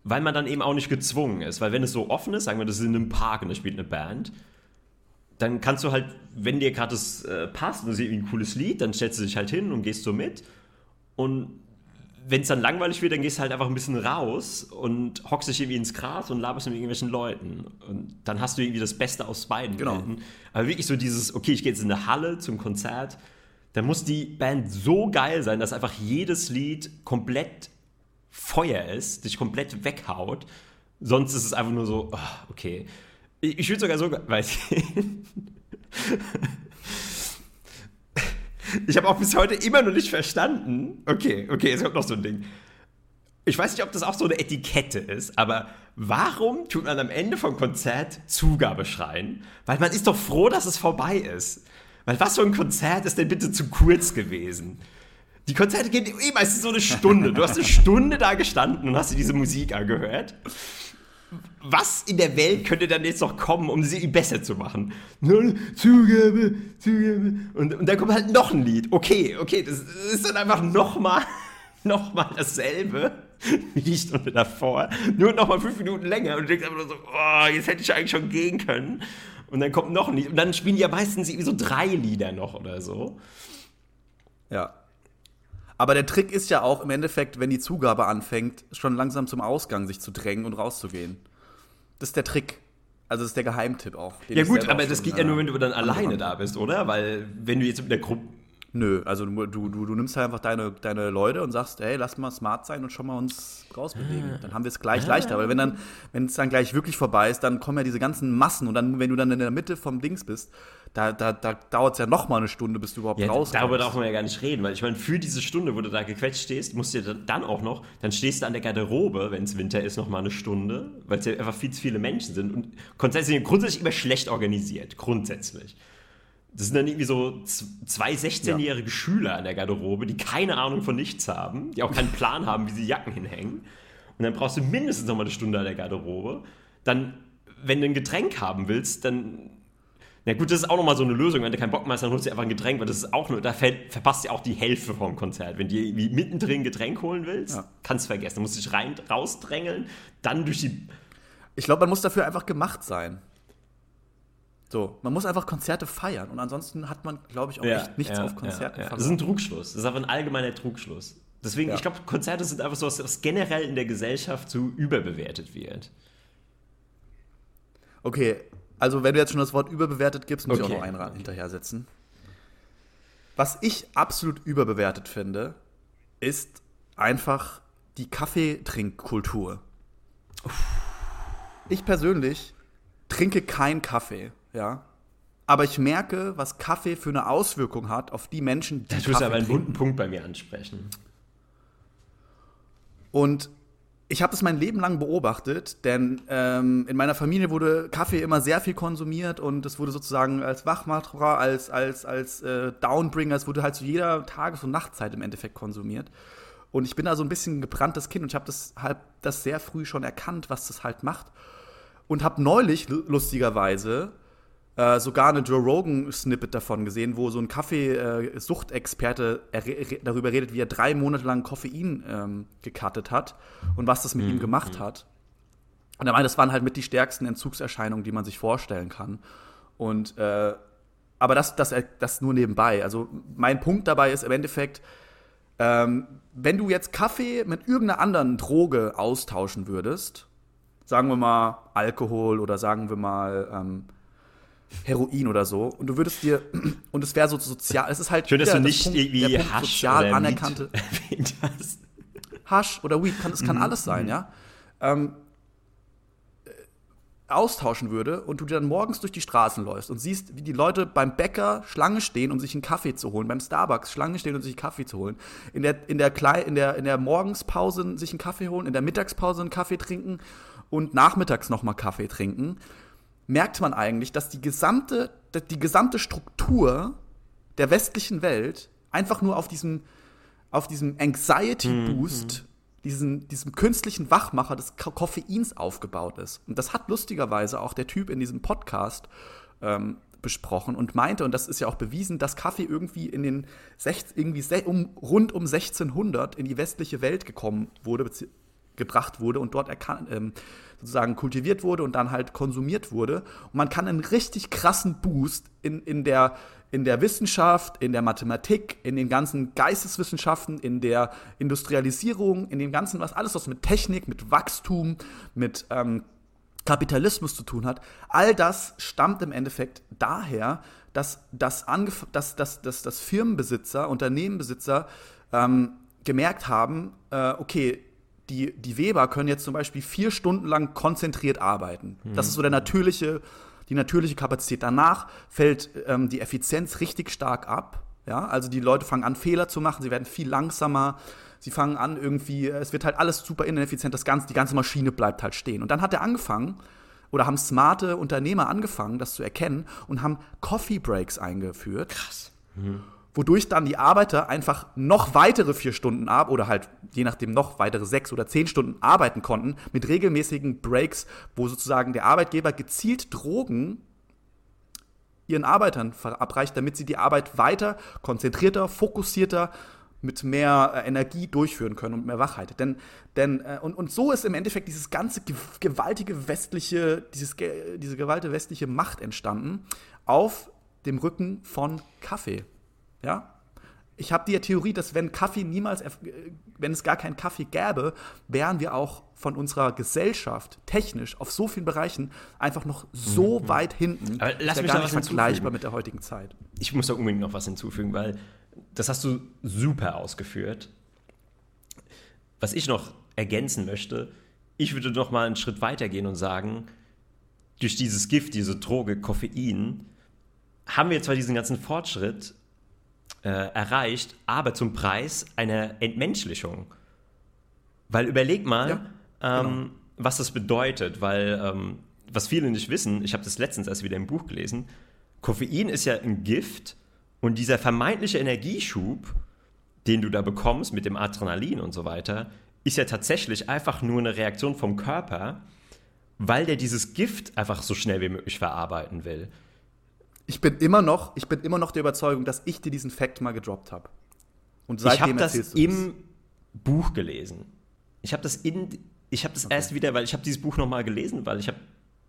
weil man dann eben auch nicht gezwungen ist. Weil wenn es so offen ist, sagen wir, das ist in einem Park und da spielt eine Band, dann kannst du halt, wenn dir gerade das äh, passt und du siehst ein cooles Lied, dann stellst du dich halt hin und gehst so mit. Und wenn es dann langweilig wird, dann gehst du halt einfach ein bisschen raus und hockst dich irgendwie ins Gras und laberst mit irgendwelchen Leuten. Und dann hast du irgendwie das Beste aus beiden genau. Welten. Aber wirklich so dieses, okay, ich gehe jetzt in eine Halle zum Konzert, dann muss die Band so geil sein, dass einfach jedes Lied komplett Feuer ist, dich komplett weghaut. Sonst ist es einfach nur so, oh, okay. Ich, ich würde sogar so, weiß ich. Ich habe auch bis heute immer noch nicht verstanden. Okay, okay, jetzt kommt noch so ein Ding. Ich weiß nicht, ob das auch so eine Etikette ist, aber warum tut man am Ende vom Konzert Zugabe schreien? Weil man ist doch froh, dass es vorbei ist. Weil was für ein Konzert ist denn bitte zu kurz gewesen? Die Konzerte gehen eh meistens so eine Stunde. Du hast eine Stunde da gestanden und hast dir diese Musik angehört was in der Welt könnte dann jetzt noch kommen, um sie besser zu machen? Zugabe, Zugabe. Und, und dann kommt halt noch ein Lied. Okay, okay, das ist dann einfach nochmal noch mal dasselbe wie die Stunde davor. Nur nochmal fünf Minuten länger. Und du denkst einfach nur so, oh, jetzt hätte ich eigentlich schon gehen können. Und dann kommt noch ein Lied. Und dann spielen die ja meistens irgendwie so drei Lieder noch oder so. Ja. Aber der Trick ist ja auch im Endeffekt, wenn die Zugabe anfängt, schon langsam zum Ausgang sich zu drängen und rauszugehen. Das ist der Trick. Also das ist der Geheimtipp auch. Ja gut, aber das geht ja nur, wenn du dann alleine da bist, oder? Weil wenn du jetzt mit der Gruppe Nö, also du, du, du nimmst halt einfach deine, deine Leute und sagst, hey, lass mal smart sein und schon mal uns rausbewegen. Ah. Dann haben wir es gleich ah. leichter. Weil wenn dann, wenn es dann gleich wirklich vorbei ist, dann kommen ja diese ganzen Massen und dann, wenn du dann in der Mitte vom Dings bist, da, da, da dauert es ja noch mal eine Stunde, bis du überhaupt ja, rauskommst. Darüber darf man ja gar nicht reden, weil ich meine, für diese Stunde, wo du da gequetscht stehst, musst du dann auch noch, dann stehst du an der Garderobe, wenn es Winter ist, noch mal eine Stunde, weil es ja einfach viel zu viele Menschen sind und grundsätzlich, grundsätzlich immer schlecht organisiert, grundsätzlich. Das sind dann irgendwie so zwei 16-jährige ja. Schüler an der Garderobe, die keine Ahnung von nichts haben, die auch keinen Plan haben, wie sie Jacken hinhängen. Und dann brauchst du mindestens noch mal eine Stunde an der Garderobe. Dann, wenn du ein Getränk haben willst, dann Na gut, das ist auch nochmal so eine Lösung. Wenn du keinen Bock mehr hast, dann holst du einfach ein Getränk, weil das ist auch nur, da verpasst du auch die Hälfte vom Konzert. Wenn du irgendwie mittendrin ein Getränk holen willst, ja. kannst du vergessen. Du musst dich rein, rausdrängeln, dann durch die. Ich glaube, man muss dafür einfach gemacht sein. So, man muss einfach Konzerte feiern und ansonsten hat man, glaube ich, auch ja, echt nichts ja, auf Konzerten ja, Das ist ein Trugschluss. Das ist aber ein allgemeiner Trugschluss. Deswegen, ich glaube, Konzerte sind einfach so was, was generell in der Gesellschaft zu überbewertet wird. Okay, also wenn du jetzt schon das Wort überbewertet gibst, muss okay. ich auch noch einen hinterher setzen. Was ich absolut überbewertet finde, ist einfach die Kaffeetrinkkultur. Ich persönlich trinke keinen Kaffee, ja. Aber ich merke, was Kaffee für eine Auswirkung hat auf die Menschen, die. Du aber einen wunden Punkt bei mir ansprechen. Und ich habe das mein Leben lang beobachtet, denn ähm, in meiner Familie wurde Kaffee immer sehr viel konsumiert und es wurde sozusagen als Wachmacher, als, als, als äh, Downbringer, es wurde halt zu jeder Tages- und Nachtzeit im Endeffekt konsumiert. Und ich bin da so ein bisschen ein gebranntes Kind und ich habe das halt das sehr früh schon erkannt, was das halt macht. Und habe neulich lustigerweise äh, sogar eine Joe Rogan-Snippet davon gesehen, wo so ein Kaffeesuchtexperte äh, darüber redet, wie er drei Monate lang Koffein ähm, gecuttet hat und was das mit mhm. ihm gemacht mhm. hat. Und er meint, das waren halt mit die stärksten Entzugserscheinungen, die man sich vorstellen kann. Und äh, aber das, das, das nur nebenbei. Also mein Punkt dabei ist im Endeffekt, ähm, wenn du jetzt Kaffee mit irgendeiner anderen Droge austauschen würdest, sagen wir mal Alkohol oder sagen wir mal ähm, Heroin oder so und du würdest dir und es wäre so sozial, es ist halt schön, dass du nicht Punkt, irgendwie Hasch sozial oder anerkannte Hasch oder Weed, kann, es kann mhm. alles sein, ja. Ähm, äh, austauschen würde und du dann morgens durch die Straßen läufst und siehst, wie die Leute beim Bäcker Schlange stehen, um sich einen Kaffee zu holen, beim Starbucks Schlange stehen, um sich einen Kaffee zu holen, in der, in der, Klei in der, in der Morgenspause sich einen Kaffee holen, in der Mittagspause einen Kaffee trinken und nachmittags nochmal Kaffee trinken merkt man eigentlich, dass die gesamte, die gesamte Struktur der westlichen Welt einfach nur auf diesem, auf diesem Anxiety-Boost, mhm. diesen, diesem künstlichen Wachmacher des Koffeins aufgebaut ist. Und das hat lustigerweise auch der Typ in diesem Podcast ähm, besprochen und meinte, und das ist ja auch bewiesen, dass Kaffee irgendwie in den sech, irgendwie um, rund um 1600 in die westliche Welt gekommen wurde, gebracht wurde und dort erkannt, ähm, sozusagen kultiviert wurde und dann halt konsumiert wurde. Und man kann einen richtig krassen Boost in, in, der, in der Wissenschaft, in der Mathematik, in den ganzen Geisteswissenschaften, in der Industrialisierung, in dem ganzen, was alles, was mit Technik, mit Wachstum, mit ähm, Kapitalismus zu tun hat, all das stammt im Endeffekt daher, dass, dass, dass, dass, dass, dass Firmenbesitzer, Unternehmenbesitzer ähm, gemerkt haben, äh, okay, die, die Weber können jetzt zum Beispiel vier Stunden lang konzentriert arbeiten. Mhm. Das ist so der natürliche, die natürliche Kapazität. Danach fällt ähm, die Effizienz richtig stark ab. Ja, also die Leute fangen an, Fehler zu machen, sie werden viel langsamer, sie fangen an, irgendwie, es wird halt alles super ineffizient, das ganze, die ganze Maschine bleibt halt stehen. Und dann hat er angefangen, oder haben smarte Unternehmer angefangen, das zu erkennen und haben Coffee Breaks eingeführt. Krass. Mhm wodurch dann die Arbeiter einfach noch weitere vier Stunden ab oder halt je nachdem noch weitere sechs oder zehn Stunden arbeiten konnten mit regelmäßigen Breaks, wo sozusagen der Arbeitgeber gezielt Drogen ihren Arbeitern verabreicht, damit sie die Arbeit weiter konzentrierter, fokussierter mit mehr äh, Energie durchführen können und mehr Wachheit. Denn, denn äh, und, und so ist im Endeffekt dieses ganze gewaltige westliche, dieses, diese gewaltige westliche Macht entstanden auf dem Rücken von Kaffee. Ja? Ich habe die Theorie, dass wenn Kaffee niemals, wenn es gar keinen Kaffee gäbe, wären wir auch von unserer Gesellschaft technisch auf so vielen Bereichen einfach noch so mhm. weit hinten. Aber lass mich gar nicht vergleichbar mit der heutigen Zeit. Ich muss da unbedingt noch was hinzufügen, weil das hast du super ausgeführt. Was ich noch ergänzen möchte, ich würde noch mal einen Schritt weiter gehen und sagen, durch dieses Gift, diese Droge Koffein, haben wir zwar diesen ganzen Fortschritt, äh, erreicht, aber zum Preis einer Entmenschlichung. Weil überleg mal, ja, ähm, genau. was das bedeutet, weil ähm, was viele nicht wissen, ich habe das letztens erst wieder im Buch gelesen, Koffein ist ja ein Gift und dieser vermeintliche Energieschub, den du da bekommst mit dem Adrenalin und so weiter, ist ja tatsächlich einfach nur eine Reaktion vom Körper, weil der dieses Gift einfach so schnell wie möglich verarbeiten will. Ich bin immer noch, ich bin immer noch der Überzeugung, dass ich dir diesen Fact mal gedroppt habe. Und seitdem ich habe das im Buch gelesen. Ich habe das in, ich habe das okay. erst wieder, weil ich habe dieses Buch noch mal gelesen, weil ich habe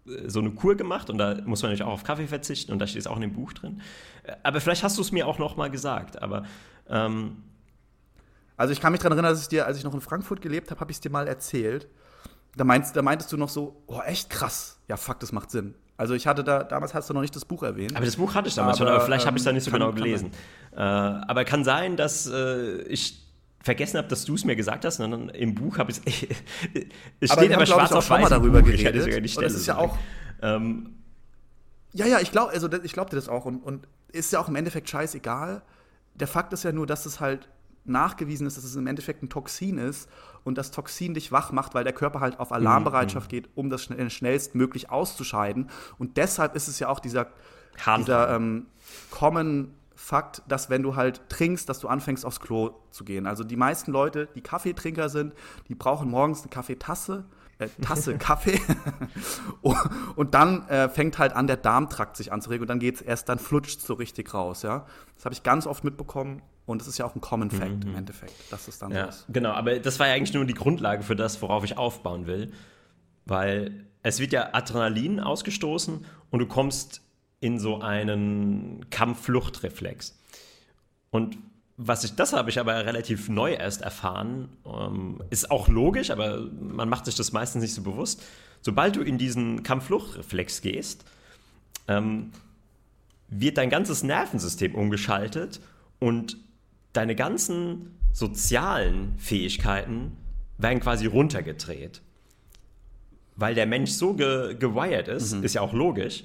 äh, so eine Kur gemacht und da muss man natürlich auch auf Kaffee verzichten und da steht es auch in dem Buch drin. Äh, aber vielleicht hast du es mir auch noch mal gesagt. Aber ähm, also ich kann mich daran erinnern, dass ich dir, als ich noch in Frankfurt gelebt habe, habe ich es dir mal erzählt. Da, meinst, da meintest du noch so, oh echt krass. Ja, fuck, das macht Sinn. Also ich hatte da, damals hast du noch nicht das Buch erwähnt. Aber das Buch hatte ich damals aber, schon, aber vielleicht ähm, habe ich es da nicht so kann, genau gelesen. Äh, aber kann sein, dass äh, ich vergessen habe, dass du es mir gesagt hast, sondern im Buch habe ich es steht aber, aber schwarz auf weiß darüber Buch. geredet. Ich die Stelle das ist ja auch ähm, ja, ja, ich glaube, also ich glaube dir das auch und, und ist ja auch im Endeffekt scheißegal. Der Fakt ist ja nur, dass es halt nachgewiesen ist, dass es im Endeffekt ein Toxin ist und das Toxin dich wach macht, weil der Körper halt auf Alarmbereitschaft mhm. geht, um das schnell, schnellstmöglich auszuscheiden. Und deshalb ist es ja auch dieser, dieser ähm, Common Fakt, dass wenn du halt trinkst, dass du anfängst aufs Klo zu gehen. Also die meisten Leute, die Kaffeetrinker sind, die brauchen morgens eine Kaffeetasse, äh, Tasse Kaffee und dann äh, fängt halt an, der Darmtrakt sich anzuregen und dann geht es erst, dann flutscht so richtig raus, ja. Das habe ich ganz oft mitbekommen und es ist ja auch ein Common Fact mhm. im Endeffekt, dass es dann ja, so ist. Genau, aber das war ja eigentlich nur die Grundlage für das, worauf ich aufbauen will. Weil es wird ja Adrenalin ausgestoßen und du kommst in so einen Kampffluchtreflex. Und was ich, das habe ich aber relativ neu erst erfahren, ähm, ist auch logisch, aber man macht sich das meistens nicht so bewusst. Sobald du in diesen Kampffluchtreflex gehst, ähm, wird dein ganzes Nervensystem umgeschaltet und deine ganzen sozialen Fähigkeiten werden quasi runtergedreht. Weil der Mensch so ge gewired ist, mhm. ist ja auch logisch,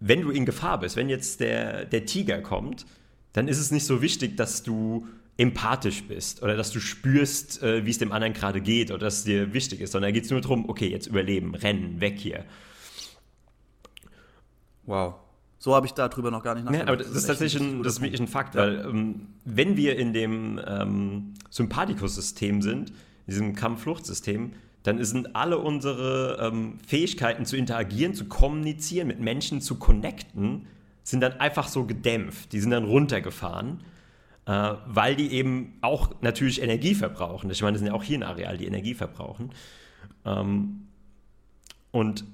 wenn du in Gefahr bist, wenn jetzt der, der Tiger kommt, dann ist es nicht so wichtig, dass du empathisch bist oder dass du spürst, äh, wie es dem anderen gerade geht oder dass es dir wichtig ist, sondern da geht es nur darum, okay, jetzt überleben, rennen, weg hier. Wow. So habe ich darüber noch gar nicht nachgedacht. Ja, aber das, das ist tatsächlich ein, das ist wirklich ein Fakt, weil ähm, wenn wir in dem ähm, Sympathikus-System sind, diesem Kampffluchtsystem, dann sind alle unsere ähm, Fähigkeiten zu interagieren, zu kommunizieren, mit Menschen zu connecten, sind dann einfach so gedämpft. Die sind dann runtergefahren, äh, weil die eben auch natürlich Energie verbrauchen. Ich meine, das sind ja auch hier ein Areal, die Energie verbrauchen. Ähm, und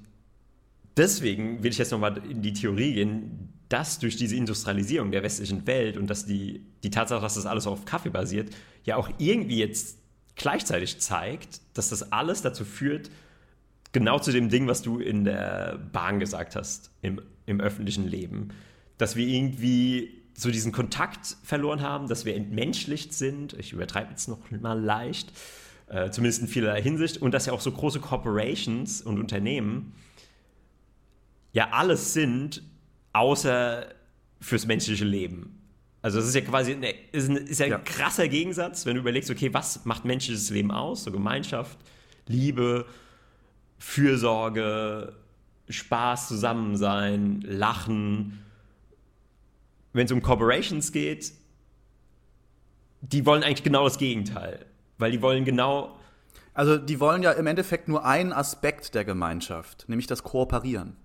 deswegen will ich jetzt nochmal in die Theorie gehen, dass durch diese Industrialisierung der westlichen Welt und dass die, die Tatsache, dass das alles auf Kaffee basiert, ja auch irgendwie jetzt gleichzeitig zeigt, dass das alles dazu führt, genau zu dem Ding, was du in der Bahn gesagt hast, im, im öffentlichen Leben. Dass wir irgendwie so diesen Kontakt verloren haben, dass wir entmenschlicht sind. Ich übertreibe jetzt noch mal leicht, äh, zumindest in vielerlei Hinsicht. Und dass ja auch so große Corporations und Unternehmen ja alles sind, außer fürs menschliche Leben. Also das ist ja quasi eine, ist, ein, ist ja ein ja. krasser Gegensatz, wenn du überlegst, okay, was macht menschliches Leben aus? So Gemeinschaft, Liebe, Fürsorge, Spaß, Zusammensein, Lachen. Wenn es um Corporations geht, die wollen eigentlich genau das Gegenteil. Weil die wollen genau. Also die wollen ja im Endeffekt nur einen Aspekt der Gemeinschaft, nämlich das Kooperieren.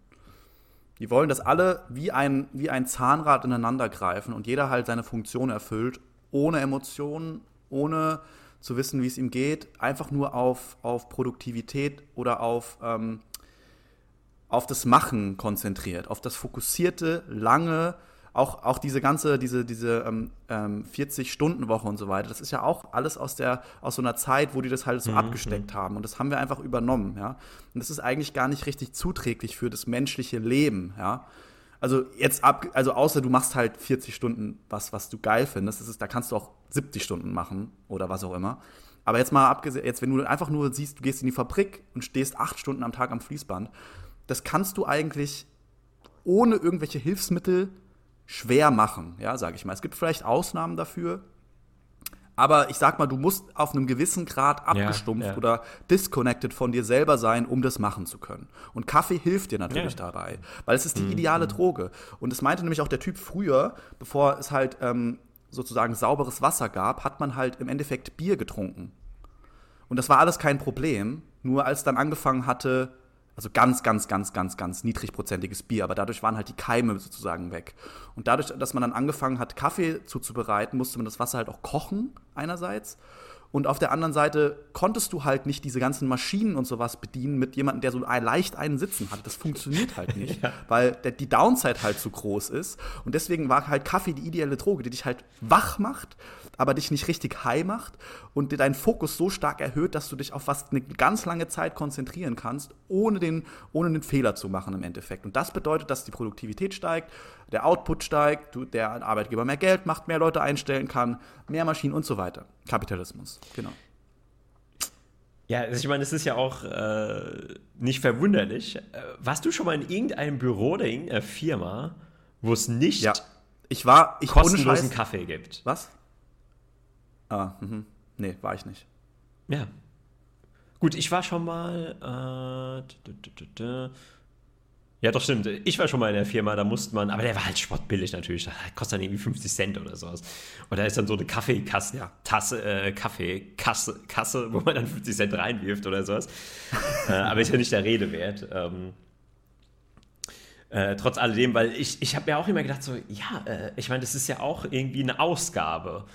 Die wollen, dass alle wie ein, wie ein Zahnrad ineinander greifen und jeder halt seine Funktion erfüllt, ohne Emotionen, ohne zu wissen, wie es ihm geht, einfach nur auf, auf Produktivität oder auf, ähm, auf das Machen konzentriert, auf das fokussierte, lange, auch, auch diese ganze, diese, diese ähm, 40-Stunden-Woche ähm, und so weiter, das ist ja auch alles aus, der, aus so einer Zeit, wo die das halt so mhm. abgesteckt mhm. haben. Und das haben wir einfach übernommen, ja. Und das ist eigentlich gar nicht richtig zuträglich für das menschliche Leben, ja. Also jetzt ab, also außer du machst halt 40 Stunden was, was du geil findest, das ist, da kannst du auch 70 Stunden machen oder was auch immer. Aber jetzt mal abgesehen, jetzt wenn du einfach nur siehst, du gehst in die Fabrik und stehst acht Stunden am Tag am Fließband, das kannst du eigentlich ohne irgendwelche Hilfsmittel schwer machen, ja, sage ich mal. Es gibt vielleicht Ausnahmen dafür, aber ich sag mal, du musst auf einem gewissen Grad abgestumpft ja, ja. oder disconnected von dir selber sein, um das machen zu können. Und Kaffee hilft dir natürlich ja. dabei, weil es ist die mhm. ideale mhm. Droge. Und es meinte nämlich auch der Typ früher, bevor es halt ähm, sozusagen sauberes Wasser gab, hat man halt im Endeffekt Bier getrunken. Und das war alles kein Problem. Nur als dann angefangen hatte, Also ganz, ganz, ganz, ganz, ganz niedrigprozentiges Bier. Aber dadurch waren halt die Keime sozusagen weg. Und dadurch, dass man dann angefangen hat, Kaffee zuzubereiten, musste man das Wasser halt auch kochen einerseits. Und auf der anderen Seite konntest du halt nicht diese ganzen Maschinen und sowas bedienen mit jemandem, der so leicht einen Sitzen hat. Das funktioniert halt nicht, ja. weil der, die Downside halt zu groß ist. Und deswegen war halt Kaffee die ideale Droge, die dich halt wach macht, aber dich nicht richtig high macht und dir deinen Fokus so stark erhöht, dass du dich auf was eine ganz lange Zeit konzentrieren kannst, ohne den, ohne den Fehler zu machen im Endeffekt. Und das bedeutet, dass die Produktivität steigt, der Output steigt, der Arbeitgeber mehr Geld macht, mehr Leute einstellen kann, mehr Maschinen und so weiter. Kapitalismus, genau. Ja, also ich meine, es ist ja auch äh, nicht verwunderlich. Äh, warst du schon mal in irgendeinem Büro oder irgendeiner Firma, wo es nicht ja. ich war, ich kostenlosen Kaffee gibt? Was? Ah, mhm. nee, war ich nicht. Ja. Gut, ich war schon mal. Äh, ja, doch stimmt. Ich war schon mal in der Firma, da musste man, aber der war halt spottbillig natürlich. Das kostet dann irgendwie 50 Cent oder sowas. Und da ist dann so eine Kaffeekasse, ja, Tasse, äh, Kaffeekasse, Kasse, wo man dann 50 Cent reinwirft oder sowas. äh, aber ist ja nicht der Rede wert. Ähm, äh, trotz alledem, weil ich, ich habe mir auch immer gedacht, so, ja, äh, ich meine, das ist ja auch irgendwie eine Ausgabe.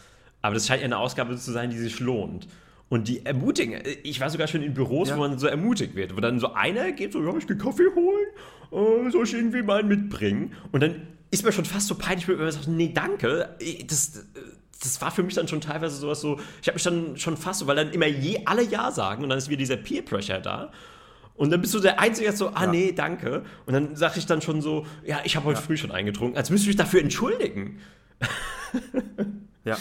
Aber das scheint ja eine Ausgabe zu sein, die sich lohnt. Und die ermutigen, ich war sogar schon in Büros, ja. wo man so ermutigt wird, wo dann so einer geht, so, ja, ich gehe Kaffee holen, äh, soll ich irgendwie mal mitbringen? Und dann ist mir schon fast so peinlich, wenn man sagt, nee, danke. Das, das war für mich dann schon teilweise sowas so, ich habe mich dann schon fast so, weil dann immer je alle Ja sagen und dann ist wieder dieser Peer Pressure da. Und dann bist du der Einzige, der so, ah ja. nee, danke. Und dann sage ich dann schon so, ja, ich habe heute ja. früh schon eingetrunken, als müsste ich mich dafür entschuldigen. ja.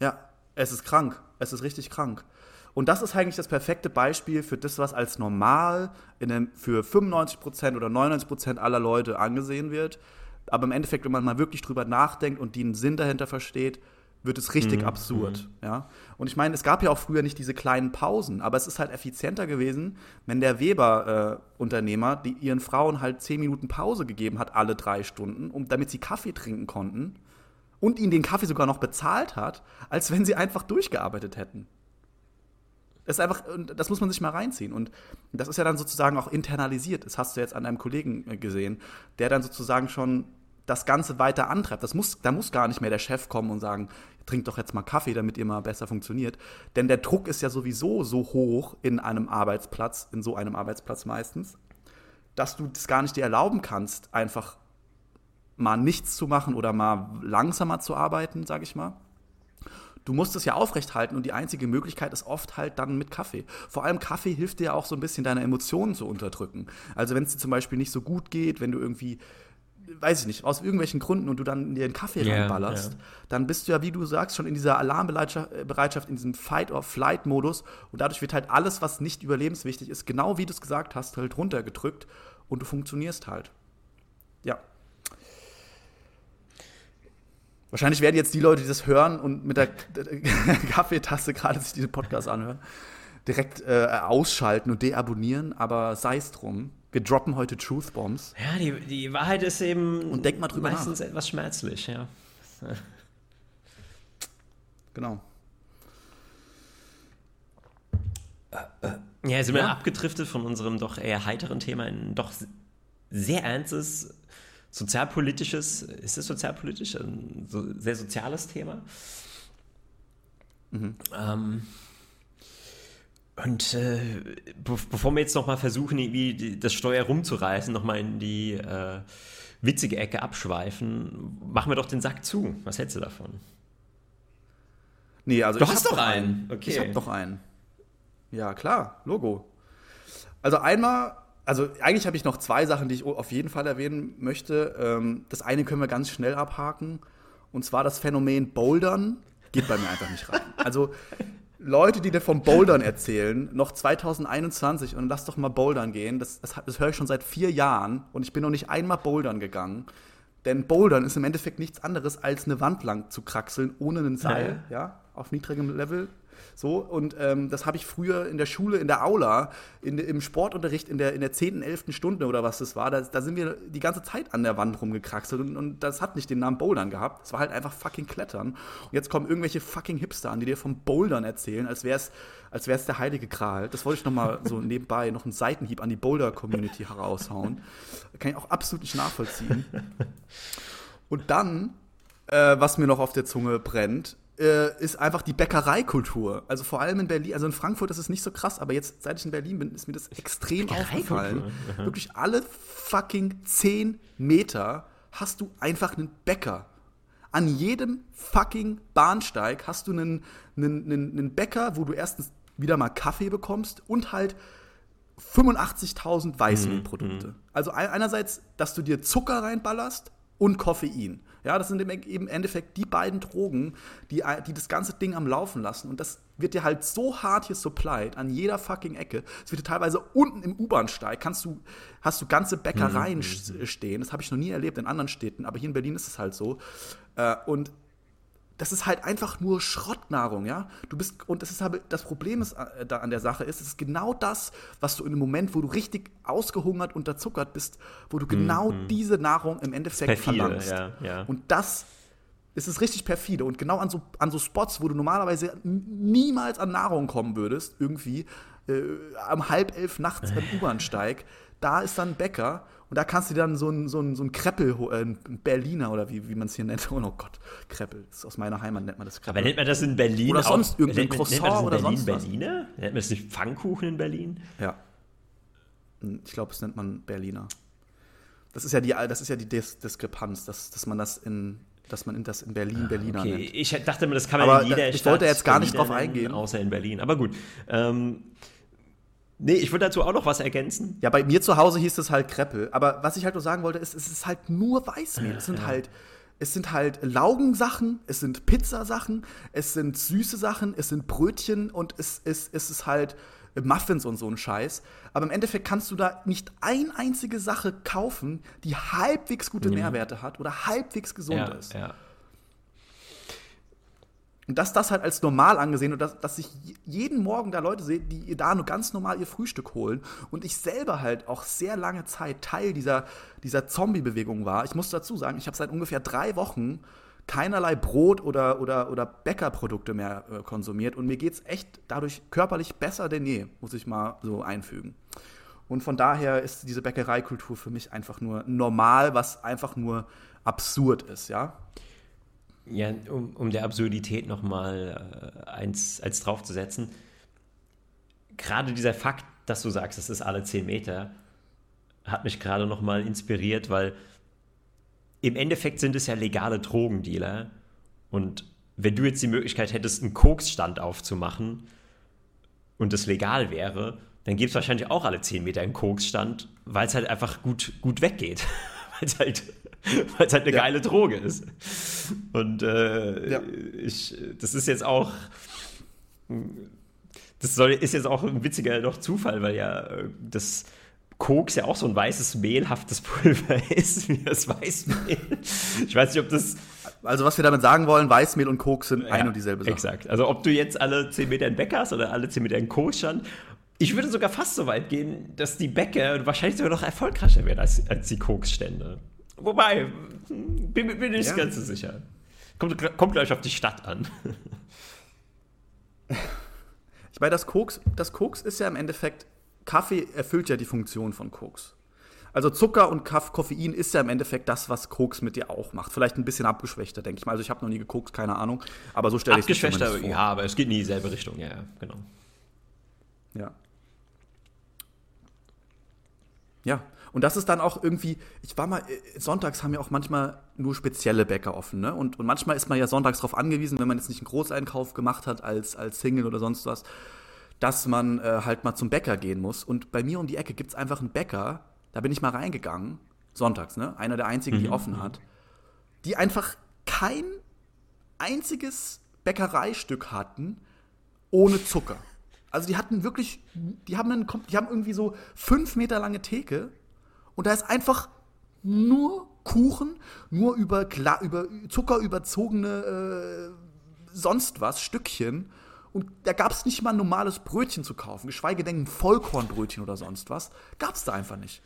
Ja, es ist krank. Es ist richtig krank. Und das ist eigentlich das perfekte Beispiel für das, was als normal einem, für 95% oder 99% aller Leute angesehen wird. Aber im Endeffekt, wenn man mal wirklich drüber nachdenkt und den Sinn dahinter versteht, wird es richtig mhm. absurd. Mhm. Ja? Und ich meine, es gab ja auch früher nicht diese kleinen Pausen, aber es ist halt effizienter gewesen, wenn der Weber-Unternehmer äh, ihren Frauen halt 10 Minuten Pause gegeben hat, alle drei Stunden, um, damit sie Kaffee trinken konnten und ihnen den Kaffee sogar noch bezahlt hat, als wenn sie einfach durchgearbeitet hätten. Das ist einfach, das muss man sich mal reinziehen. Und das ist ja dann sozusagen auch internalisiert. Das hast du jetzt an einem Kollegen äh, gesehen, der dann sozusagen schon das Ganze weiter antreibt. Das muss, da muss gar nicht mehr der Chef kommen und sagen, trinkt doch jetzt mal Kaffee, damit ihr mal besser funktioniert. Denn der Druck ist ja sowieso so hoch in einem Arbeitsplatz, in so einem Arbeitsplatz meistens, dass du das gar nicht dir erlauben kannst, einfach mal nichts zu machen oder mal langsamer zu arbeiten, sage ich mal. Du musst es ja aufrechthalten und die einzige Möglichkeit ist oft halt dann mit Kaffee. Vor allem Kaffee hilft dir ja auch so ein bisschen deine Emotionen zu unterdrücken. Also wenn es dir zum Beispiel nicht so gut geht, wenn du irgendwie weiß ich nicht, aus irgendwelchen Gründen und du dann dir einen Kaffee yeah, reinballerst, yeah. dann bist du ja, wie du sagst, schon in dieser Alarmbereitschaft, in diesem Fight-or-Flight-Modus und dadurch wird halt alles, was nicht überlebenswichtig ist, genau wie du es gesagt hast, halt runtergedrückt und du funktionierst halt. Ja. Wahrscheinlich werden jetzt die Leute, die das hören und mit der Kaffeetasse gerade sich diesen Podcast anhören, direkt äh, ausschalten und deabonnieren, aber sei es drum. Wir droppen heute Truth Bombs. Ja, die, die Wahrheit ist eben und denk mal drüber meistens nach. etwas schmerzlich, ja. Genau. Ja, sind wir ja. abgedriftet von unserem doch eher heiteren Thema in ein doch sehr ernstes sozialpolitisches, ist es sozialpolitisch? Ein so, sehr soziales Thema. Mhm. Ähm, und äh, be bevor wir jetzt nochmal versuchen, irgendwie das Steuer rumzureißen, nochmal in die äh, witzige Ecke abschweifen, machen wir doch den Sack zu. Was hältst du davon? Nee, also du hast doch einen. einen. Okay. Ich hab doch einen. Ja, klar, Logo. Also einmal also eigentlich habe ich noch zwei Sachen, die ich auf jeden Fall erwähnen möchte. Ähm, das eine können wir ganz schnell abhaken. Und zwar das Phänomen Bouldern geht bei mir einfach nicht rein. Also Leute, die dir vom Bouldern erzählen, noch 2021 und lass doch mal Bouldern gehen, das, das, das höre ich schon seit vier Jahren und ich bin noch nicht einmal Bouldern gegangen. Denn Bouldern ist im Endeffekt nichts anderes, als eine Wand lang zu kraxeln, ohne einen Seil, ja, ja auf niedrigem Level. So, und ähm, das habe ich früher in der Schule, in der Aula, in, im Sportunterricht in der, in der 10., 11. Stunde oder was das war, da, da sind wir die ganze Zeit an der Wand rumgekraxelt und, und das hat nicht den Namen Bouldern gehabt. Es war halt einfach fucking Klettern. Und jetzt kommen irgendwelche fucking Hipster an, die dir vom Bouldern erzählen, als wäre es als wär's der heilige Gral. Das wollte ich noch mal so nebenbei, noch einen Seitenhieb an die Boulder-Community heraushauen. Kann ich auch absolut nicht nachvollziehen. Und dann, äh, was mir noch auf der Zunge brennt, äh, ist einfach die Bäckereikultur. Also vor allem in Berlin, also in Frankfurt ist es nicht so krass, aber jetzt, seit ich in Berlin bin, ist mir das extrem aufgefallen. Wirklich alle fucking 10 Meter hast du einfach einen Bäcker. An jedem fucking Bahnsteig hast du einen, einen, einen, einen Bäcker, wo du erstens wieder mal Kaffee bekommst und halt 85.000 Weißmehlprodukte. Mhm. Also einerseits, dass du dir Zucker reinballerst und Koffein. Ja, das sind im Endeffekt die beiden Drogen, die, die das ganze Ding am Laufen lassen. Und das wird dir halt so hart hier supplied an jeder fucking Ecke. Es wird dir teilweise unten im U-Bahn-Steig kannst du, hast du ganze Bäckereien mhm. stehen. Das habe ich noch nie erlebt in anderen Städten, aber hier in Berlin ist es halt so. Äh, und das ist halt einfach nur Schrottnahrung, ja. Du bist und das ist aber das Problem ist äh, da an der Sache ist, es ist genau das, was du in dem Moment, wo du richtig ausgehungert, unterzuckert bist, wo du genau mm, diese Nahrung im Endeffekt perfide, verlangst. Ja, ja. Und das ist es richtig perfide und genau an so an so Spots, wo du normalerweise niemals an Nahrung kommen würdest, irgendwie äh, am halb elf nachts am U-Bahnsteig, da ist dann Bäcker und da kannst du dann so ein, so ein, so ein Kreppel, äh, ein Berliner oder wie, wie man es hier nennt. Oh Gott, Kreppel. Das ist aus meiner Heimat nennt man das Kreppel. Aber nennt man das in Berlin? Oder sonst irgendein Croissant nennt man oder Berlin, sonst Berliner? Nennt man das nicht Pfannkuchen in Berlin? Ja. Hm, ich glaube, es nennt man Berliner. Das ist ja die, das ist ja die Dis Diskrepanz, dass, dass man das in dass man das in Berlin ah, Berliner okay. nennt. Ich dachte mir, das kann man Aber in jeder ich Stadt wollte jetzt gar nicht drauf eingehen. Außer in Berlin. Aber gut. Ähm, Nee, ich würde dazu auch noch was ergänzen. Ja, bei mir zu Hause hieß es halt Kreppel. Aber was ich halt nur sagen wollte, ist, es ist halt nur Weißmehl. Es sind ja. halt, es sind halt Laugensachen, es sind Pizzasachen, es sind süße Sachen, es sind Brötchen und es, es, es ist halt Muffins und so ein Scheiß. Aber im Endeffekt kannst du da nicht ein einzige Sache kaufen, die halbwegs gute mhm. Nährwerte hat oder halbwegs gesund ja, ist. Ja. Und dass das halt als normal angesehen und dass, dass ich jeden Morgen da Leute sehe, die da nur ganz normal ihr Frühstück holen und ich selber halt auch sehr lange Zeit Teil dieser, dieser Zombie-Bewegung war. Ich muss dazu sagen, ich habe seit ungefähr drei Wochen keinerlei Brot oder, oder, oder Bäckerprodukte mehr äh, konsumiert und mir geht es echt dadurch körperlich besser denn je, muss ich mal so einfügen. Und von daher ist diese Bäckereikultur für mich einfach nur normal, was einfach nur absurd ist, ja. Ja, um, um der Absurdität nochmal äh, eins als draufzusetzen. Gerade dieser Fakt, dass du sagst, das ist alle 10 Meter, hat mich gerade nochmal inspiriert, weil im Endeffekt sind es ja legale Drogendealer. Und wenn du jetzt die Möglichkeit hättest, einen Koksstand aufzumachen und das legal wäre, dann gibt es wahrscheinlich auch alle 10 Meter einen Koksstand, weil es halt einfach gut, gut weggeht. weil es halt weil es halt eine ja. geile Droge ist. Und äh, ja. ich, das ist jetzt auch, das soll, ist jetzt auch ein witziger noch Zufall, weil ja äh, das Koks ja auch so ein weißes, mehlhaftes Pulver ist, wie das Weißmehl. Ich weiß nicht, ob das. Also, was wir damit sagen wollen, Weißmehl und Koks sind ja, ein und dieselbe Sache. Exakt. Also, ob du jetzt alle 10 Meter in Bäcker hast oder alle 10 Meter in Koks stand. Ich würde sogar fast so weit gehen, dass die Bäcker wahrscheinlich sogar noch erfolgreicher werden als, als die Koksstände. Wobei, bin, bin nicht ja. ganz so sicher. Kommt, kommt gleich auf die Stadt an. Ich meine, das Koks, das Koks ist ja im Endeffekt, Kaffee erfüllt ja die Funktion von Koks. Also Zucker und Koffein ist ja im Endeffekt das, was Koks mit dir auch macht. Vielleicht ein bisschen abgeschwächter, denke ich mal. Also ich habe noch nie gekokst, keine Ahnung. Aber so stelle ich es mir vor. Ja, aber es geht in dieselbe Richtung, ja, genau. Ja. Ja, und das ist dann auch irgendwie, ich war mal, äh, sonntags haben ja auch manchmal nur spezielle Bäcker offen, ne? Und, und manchmal ist man ja sonntags darauf angewiesen, wenn man jetzt nicht einen Großeinkauf gemacht hat als, als Single oder sonst was, dass man äh, halt mal zum Bäcker gehen muss. Und bei mir um die Ecke gibt es einfach einen Bäcker, da bin ich mal reingegangen, sonntags, ne? Einer der einzigen, die mhm. offen hat, die einfach kein einziges Bäckereistück hatten ohne Zucker. Also die hatten wirklich, die haben, einen, die haben irgendwie so fünf Meter lange Theke und da ist einfach nur Kuchen, nur über, über Zucker überzogene äh, sonst was, Stückchen und da gab es nicht mal ein normales Brötchen zu kaufen, geschweige denn ein Vollkornbrötchen oder sonst was. Gab es da einfach nicht.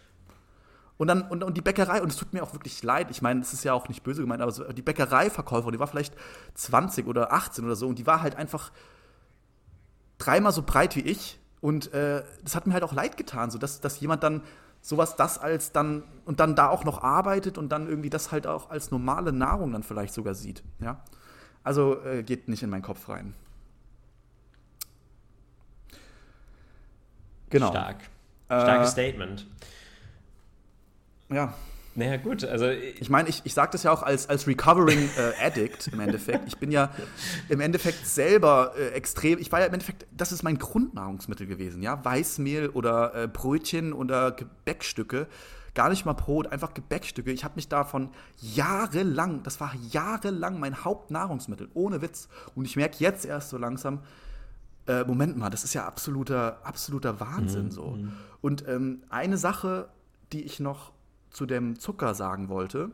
Und dann, und, und die Bäckerei, und es tut mir auch wirklich leid, ich meine, es ist ja auch nicht böse gemeint, aber so, die Bäckereiverkäuferin, die war vielleicht 20 oder 18 oder so, und die war halt einfach dreimal so breit wie ich. Und äh, das hat mir halt auch leid getan, so dass, dass jemand dann sowas das als dann und dann da auch noch arbeitet und dann irgendwie das halt auch als normale Nahrung dann vielleicht sogar sieht. Ja? Also äh, geht nicht in meinen Kopf rein. Genau. Stark. Starkes äh, Statement. Ja. Naja, gut, also. Ich meine, ich, ich sage das ja auch als, als Recovering äh, Addict im Endeffekt. Ich bin ja im Endeffekt selber äh, extrem. Ich war ja im Endeffekt, das ist mein Grundnahrungsmittel gewesen, ja. Weißmehl oder äh, Brötchen oder Gebäckstücke. Gar nicht mal Brot, einfach Gebäckstücke. Ich habe mich davon jahrelang, das war jahrelang mein Hauptnahrungsmittel, ohne Witz. Und ich merke jetzt erst so langsam, äh, Moment mal, das ist ja absoluter, absoluter Wahnsinn mhm. so. Mhm. Und ähm, eine Sache, die ich noch zu dem Zucker sagen wollte.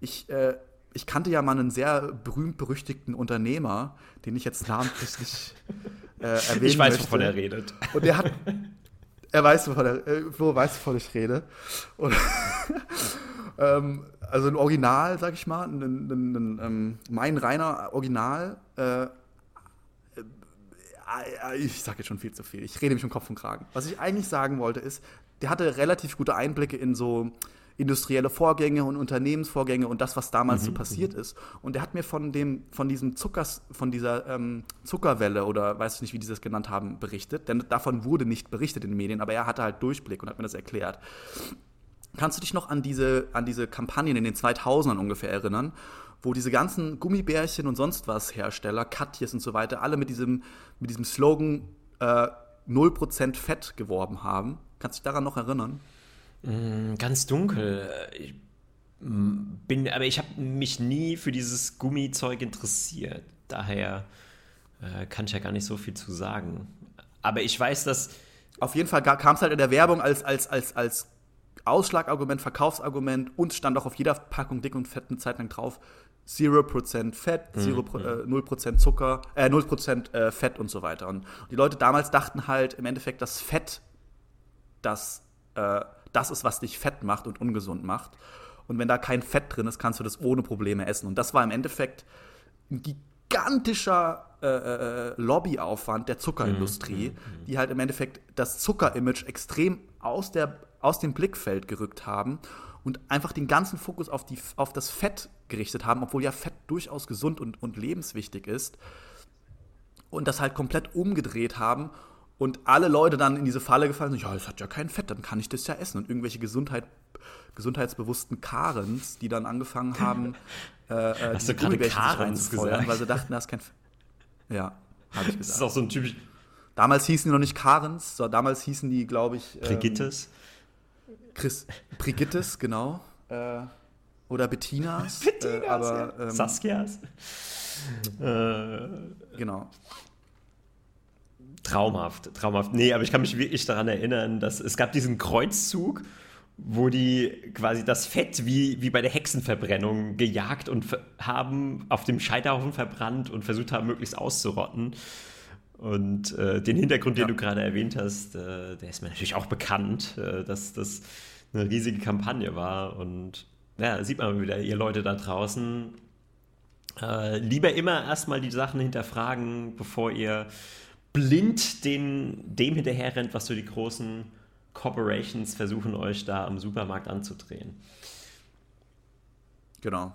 Ich, äh, ich kannte ja mal einen sehr berühmt-berüchtigten Unternehmer, den ich jetzt namentlich nicht äh, erwähnen Ich weiß, möchte. wovon er redet. Und der hat, er weiß, wovon er, äh, Flo weiß, wovon ich rede. Und, ähm, also ein Original, sag ich mal, ein, ein, ein, ein ähm, mein reiner Original. Äh, äh, ich sage jetzt schon viel zu viel. Ich rede mich um Kopf und Kragen. Was ich eigentlich sagen wollte, ist, der hatte relativ gute Einblicke in so industrielle Vorgänge und Unternehmensvorgänge und das, was damals mhm, so passiert mhm. ist. Und er hat mir von dem, von diesem Zuckers, von dieser ähm, Zuckerwelle oder weiß ich nicht, wie die das genannt haben, berichtet. Denn davon wurde nicht berichtet in den Medien, aber er hatte halt Durchblick und hat mir das erklärt. Kannst du dich noch an diese, an diese Kampagnen in den 2000ern ungefähr erinnern, wo diese ganzen Gummibärchen und sonst was Hersteller, Katjes und so weiter, alle mit diesem, mit diesem Slogan äh, 0% Fett geworben haben? Kannst du dich daran noch erinnern? Mm, ganz dunkel. Ich bin, aber ich habe mich nie für dieses Gummizeug interessiert. Daher äh, kann ich ja gar nicht so viel zu sagen. Aber ich weiß, dass. Auf jeden Fall kam es halt in der Werbung als, als, als, als Ausschlagargument, Verkaufsargument und stand auch auf jeder Packung dick und fett eine Zeit lang drauf. 0% Fett, 0%, mhm. äh, 0 Zucker, äh, 0% äh, Fett und so weiter. Und die Leute damals dachten halt im Endeffekt, dass Fett das äh, das ist, was dich fett macht und ungesund macht. Und wenn da kein Fett drin ist, kannst du das ohne Probleme essen. Und das war im Endeffekt ein gigantischer äh, äh, Lobbyaufwand der Zuckerindustrie, mhm, mhm, mhm. die halt im Endeffekt das Zuckerimage extrem aus, der, aus dem Blickfeld gerückt haben und einfach den ganzen Fokus auf, die, auf das Fett gerichtet haben, obwohl ja Fett durchaus gesund und, und lebenswichtig ist. Und das halt komplett umgedreht haben und alle Leute dann in diese Falle gefallen sind, ja, es hat ja kein Fett, dann kann ich das ja essen. Und irgendwelche Gesundheit, gesundheitsbewussten Karens, die dann angefangen haben, äh, äh Hast du gerade Karens gesagt? Weil sie dachten, da ist kein Fett. Ja, habe ich gesagt. Das ist auch so ein typisch... Damals hießen die noch nicht Karens, so, damals hießen die, glaube ich... Ähm, Brigittes? Chris, Brigittes, genau. Äh, oder Bettinas. Bettinas, äh, aber, ja. ähm, Saskias. genau. Traumhaft, traumhaft. Nee, aber ich kann mich wirklich daran erinnern, dass es gab diesen Kreuzzug, wo die quasi das Fett wie, wie bei der Hexenverbrennung gejagt und haben, auf dem Scheiterhaufen verbrannt und versucht haben, möglichst auszurotten. Und äh, den Hintergrund, den ja. du gerade erwähnt hast, äh, der ist mir natürlich auch bekannt, äh, dass das eine riesige Kampagne war. Und ja, sieht man wieder, ihr Leute da draußen, äh, lieber immer erstmal die Sachen hinterfragen, bevor ihr blind den, dem hinterherrennt, was so die großen Corporations versuchen, euch da am Supermarkt anzudrehen. Genau.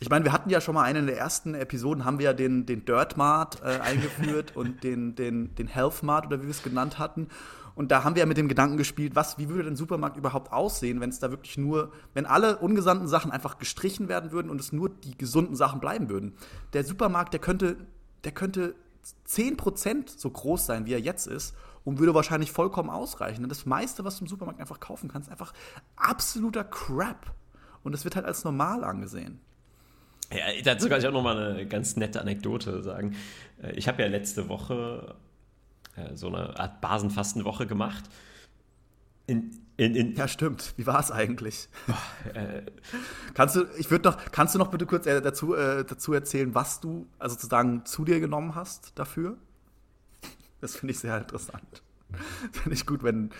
Ich meine, wir hatten ja schon mal einen der ersten Episoden, haben wir ja den, den Dirt Mart äh, eingeführt und den, den, den Health Mart oder wie wir es genannt hatten. Und da haben wir ja mit dem Gedanken gespielt, was, wie würde denn Supermarkt überhaupt aussehen, wenn es da wirklich nur, wenn alle ungesunden Sachen einfach gestrichen werden würden und es nur die gesunden Sachen bleiben würden. Der Supermarkt, der könnte der könnte 10% so groß sein, wie er jetzt ist und würde wahrscheinlich vollkommen ausreichen. Das meiste, was du im Supermarkt einfach kaufen kannst, ist einfach absoluter Crap. Und es wird halt als normal angesehen. Ja, dazu kann ich auch noch mal eine ganz nette Anekdote sagen. Äh, ich habe ja letzte Woche äh, so eine Art Basenfastenwoche gemacht. In, in, in ja, stimmt. Wie war es eigentlich? Oh, äh, kannst du, ich würde noch, kannst du noch bitte kurz äh, dazu, äh, dazu erzählen, was du also sozusagen zu dir genommen hast dafür? Das finde ich sehr interessant. Finde ich gut, wenn,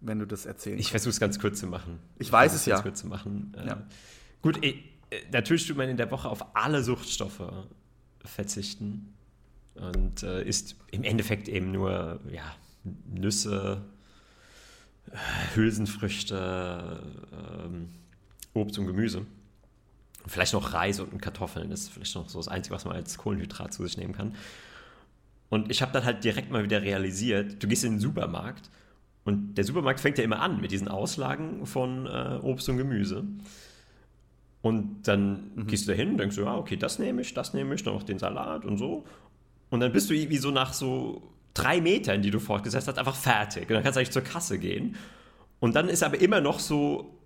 wenn du das erzählst. Ich versuche es ganz kurz zu machen. Ich, ich weiß es ja. Ganz kurz zu machen. Äh, ja. Gut, äh, natürlich tut man in der Woche auf alle Suchtstoffe verzichten und äh, isst im Endeffekt eben nur ja, Nüsse, Hülsenfrüchte, ähm, Obst und Gemüse. Vielleicht noch Reis und Kartoffeln. Das ist vielleicht noch so das Einzige, was man als Kohlenhydrat zu sich nehmen kann. Und ich habe dann halt direkt mal wieder realisiert, du gehst in den Supermarkt und der Supermarkt fängt ja immer an mit diesen Auslagen von äh, Obst und Gemüse. Und dann mhm. gehst du da hin und denkst du, ja, okay, das nehme ich, das nehme ich, dann noch den Salat und so. Und dann bist du irgendwie so nach so drei Metern, die du fortgesetzt hast, einfach fertig. Und dann kannst du eigentlich zur Kasse gehen. Und dann ist aber immer noch so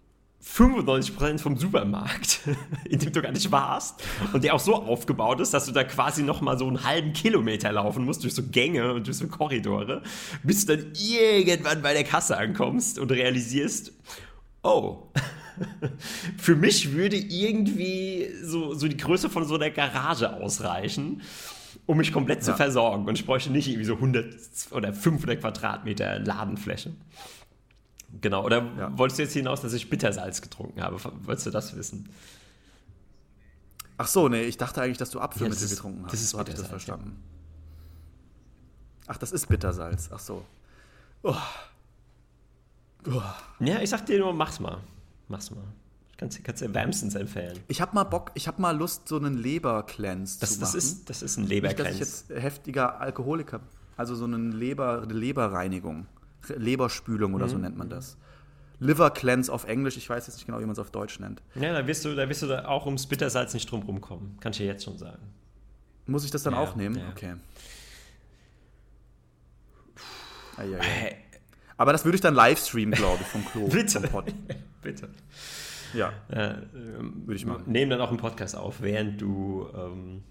95% vom Supermarkt, in dem du gar nicht warst und der auch so aufgebaut ist, dass du da quasi noch mal so einen halben Kilometer laufen musst durch so Gänge und durch so Korridore, bis du dann irgendwann bei der Kasse ankommst und realisierst, oh, für mich würde irgendwie so, so die Größe von so einer Garage ausreichen um mich komplett ja. zu versorgen. Und ich bräuchte nicht irgendwie so 100 oder 500 Quadratmeter Ladenfläche. Genau, oder ja. wolltest du jetzt hinaus, dass ich Bittersalz getrunken habe? Wolltest du das wissen? Ach so, nee, ich dachte eigentlich, dass du Apfelmittel ja, getrunken hast. Das ist so hatte ich das verstanden. Ach, das ist Bittersalz. Ach so. Oh. Oh. Ja, ich sag dir nur, mach's mal. Mach's mal. Kannst, kannst du wärmstens empfehlen. Ich habe mal Bock, ich habe mal Lust, so einen Leber-Cleanse zu machen. Ist, das ist ein Leber-Cleanse. Nicht, dass ich jetzt heftiger Alkoholiker Also so einen Leber, eine Leberreinigung. Leberspülung oder mhm. so nennt man das. Liver Cleanse auf Englisch, ich weiß jetzt nicht genau, wie man es auf Deutsch nennt. Ja, da wirst du, da wirst du da auch ums Bittersalz nicht drum rumkommen. Kann ich dir jetzt schon sagen. Muss ich das dann ja, auch nehmen? Ja. Okay. Eieiei. Aber das würde ich dann live streamen, glaube ich, vom Klo. Bitte. Bitte. Ja. Äh, Würde ich machen. Nehmen dann auch einen Podcast auf, während du ähm,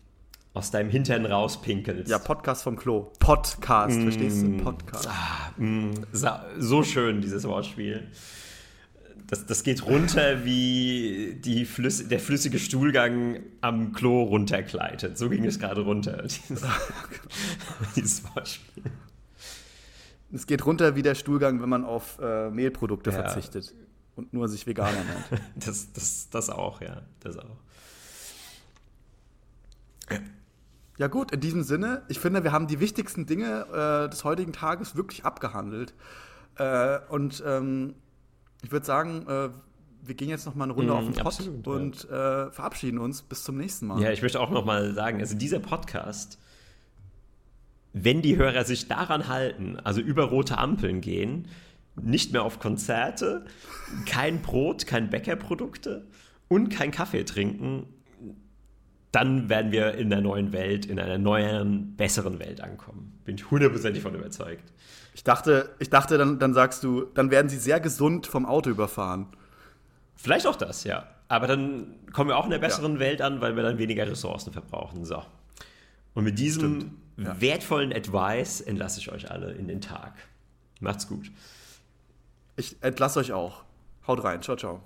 aus deinem Hintern rauspinkelst. Ja, Podcast vom Klo. Podcast, mm. verstehst du? Podcast. Ah, mm. so schön, dieses Wortspiel. Das, das geht runter wie die Flüss der flüssige Stuhlgang am Klo runtergleitet. So ging es gerade runter, dieses, dieses Wortspiel. Es geht runter wie der Stuhlgang, wenn man auf äh, Mehlprodukte ja. verzichtet und nur sich Veganer nennt. das, das, das auch, ja. Das auch. Ja gut, in diesem Sinne, ich finde, wir haben die wichtigsten Dinge äh, des heutigen Tages wirklich abgehandelt. Äh, und ähm, ich würde sagen, äh, wir gehen jetzt noch mal eine Runde mm, auf den Pott absolut, und ja. Äh, verabschieden uns. Bis zum nächsten Mal. Ja, ich möchte auch noch mal sagen, also dieser Podcast, wenn die Hörer sich daran halten, also über rote Ampeln gehen, nicht mehr auf Konzerte, kein Brot, kein Bäckerprodukte und kein Kaffee trinken, dann werden wir in der neuen Welt, in einer neuen, besseren Welt ankommen. Bin ich hundertprozentig von überzeugt. Ich dachte, ich dachte dann, dann sagst du, dann werden sie sehr gesund vom Auto überfahren. Vielleicht auch das, ja. Aber dann kommen wir auch in der besseren ja. Welt an, weil wir dann weniger Ressourcen verbrauchen. So. Und mit diesem ja. wertvollen Advice entlasse ich euch alle in den Tag. Macht's gut. Ich entlasse euch auch. Haut rein. Ciao, ciao.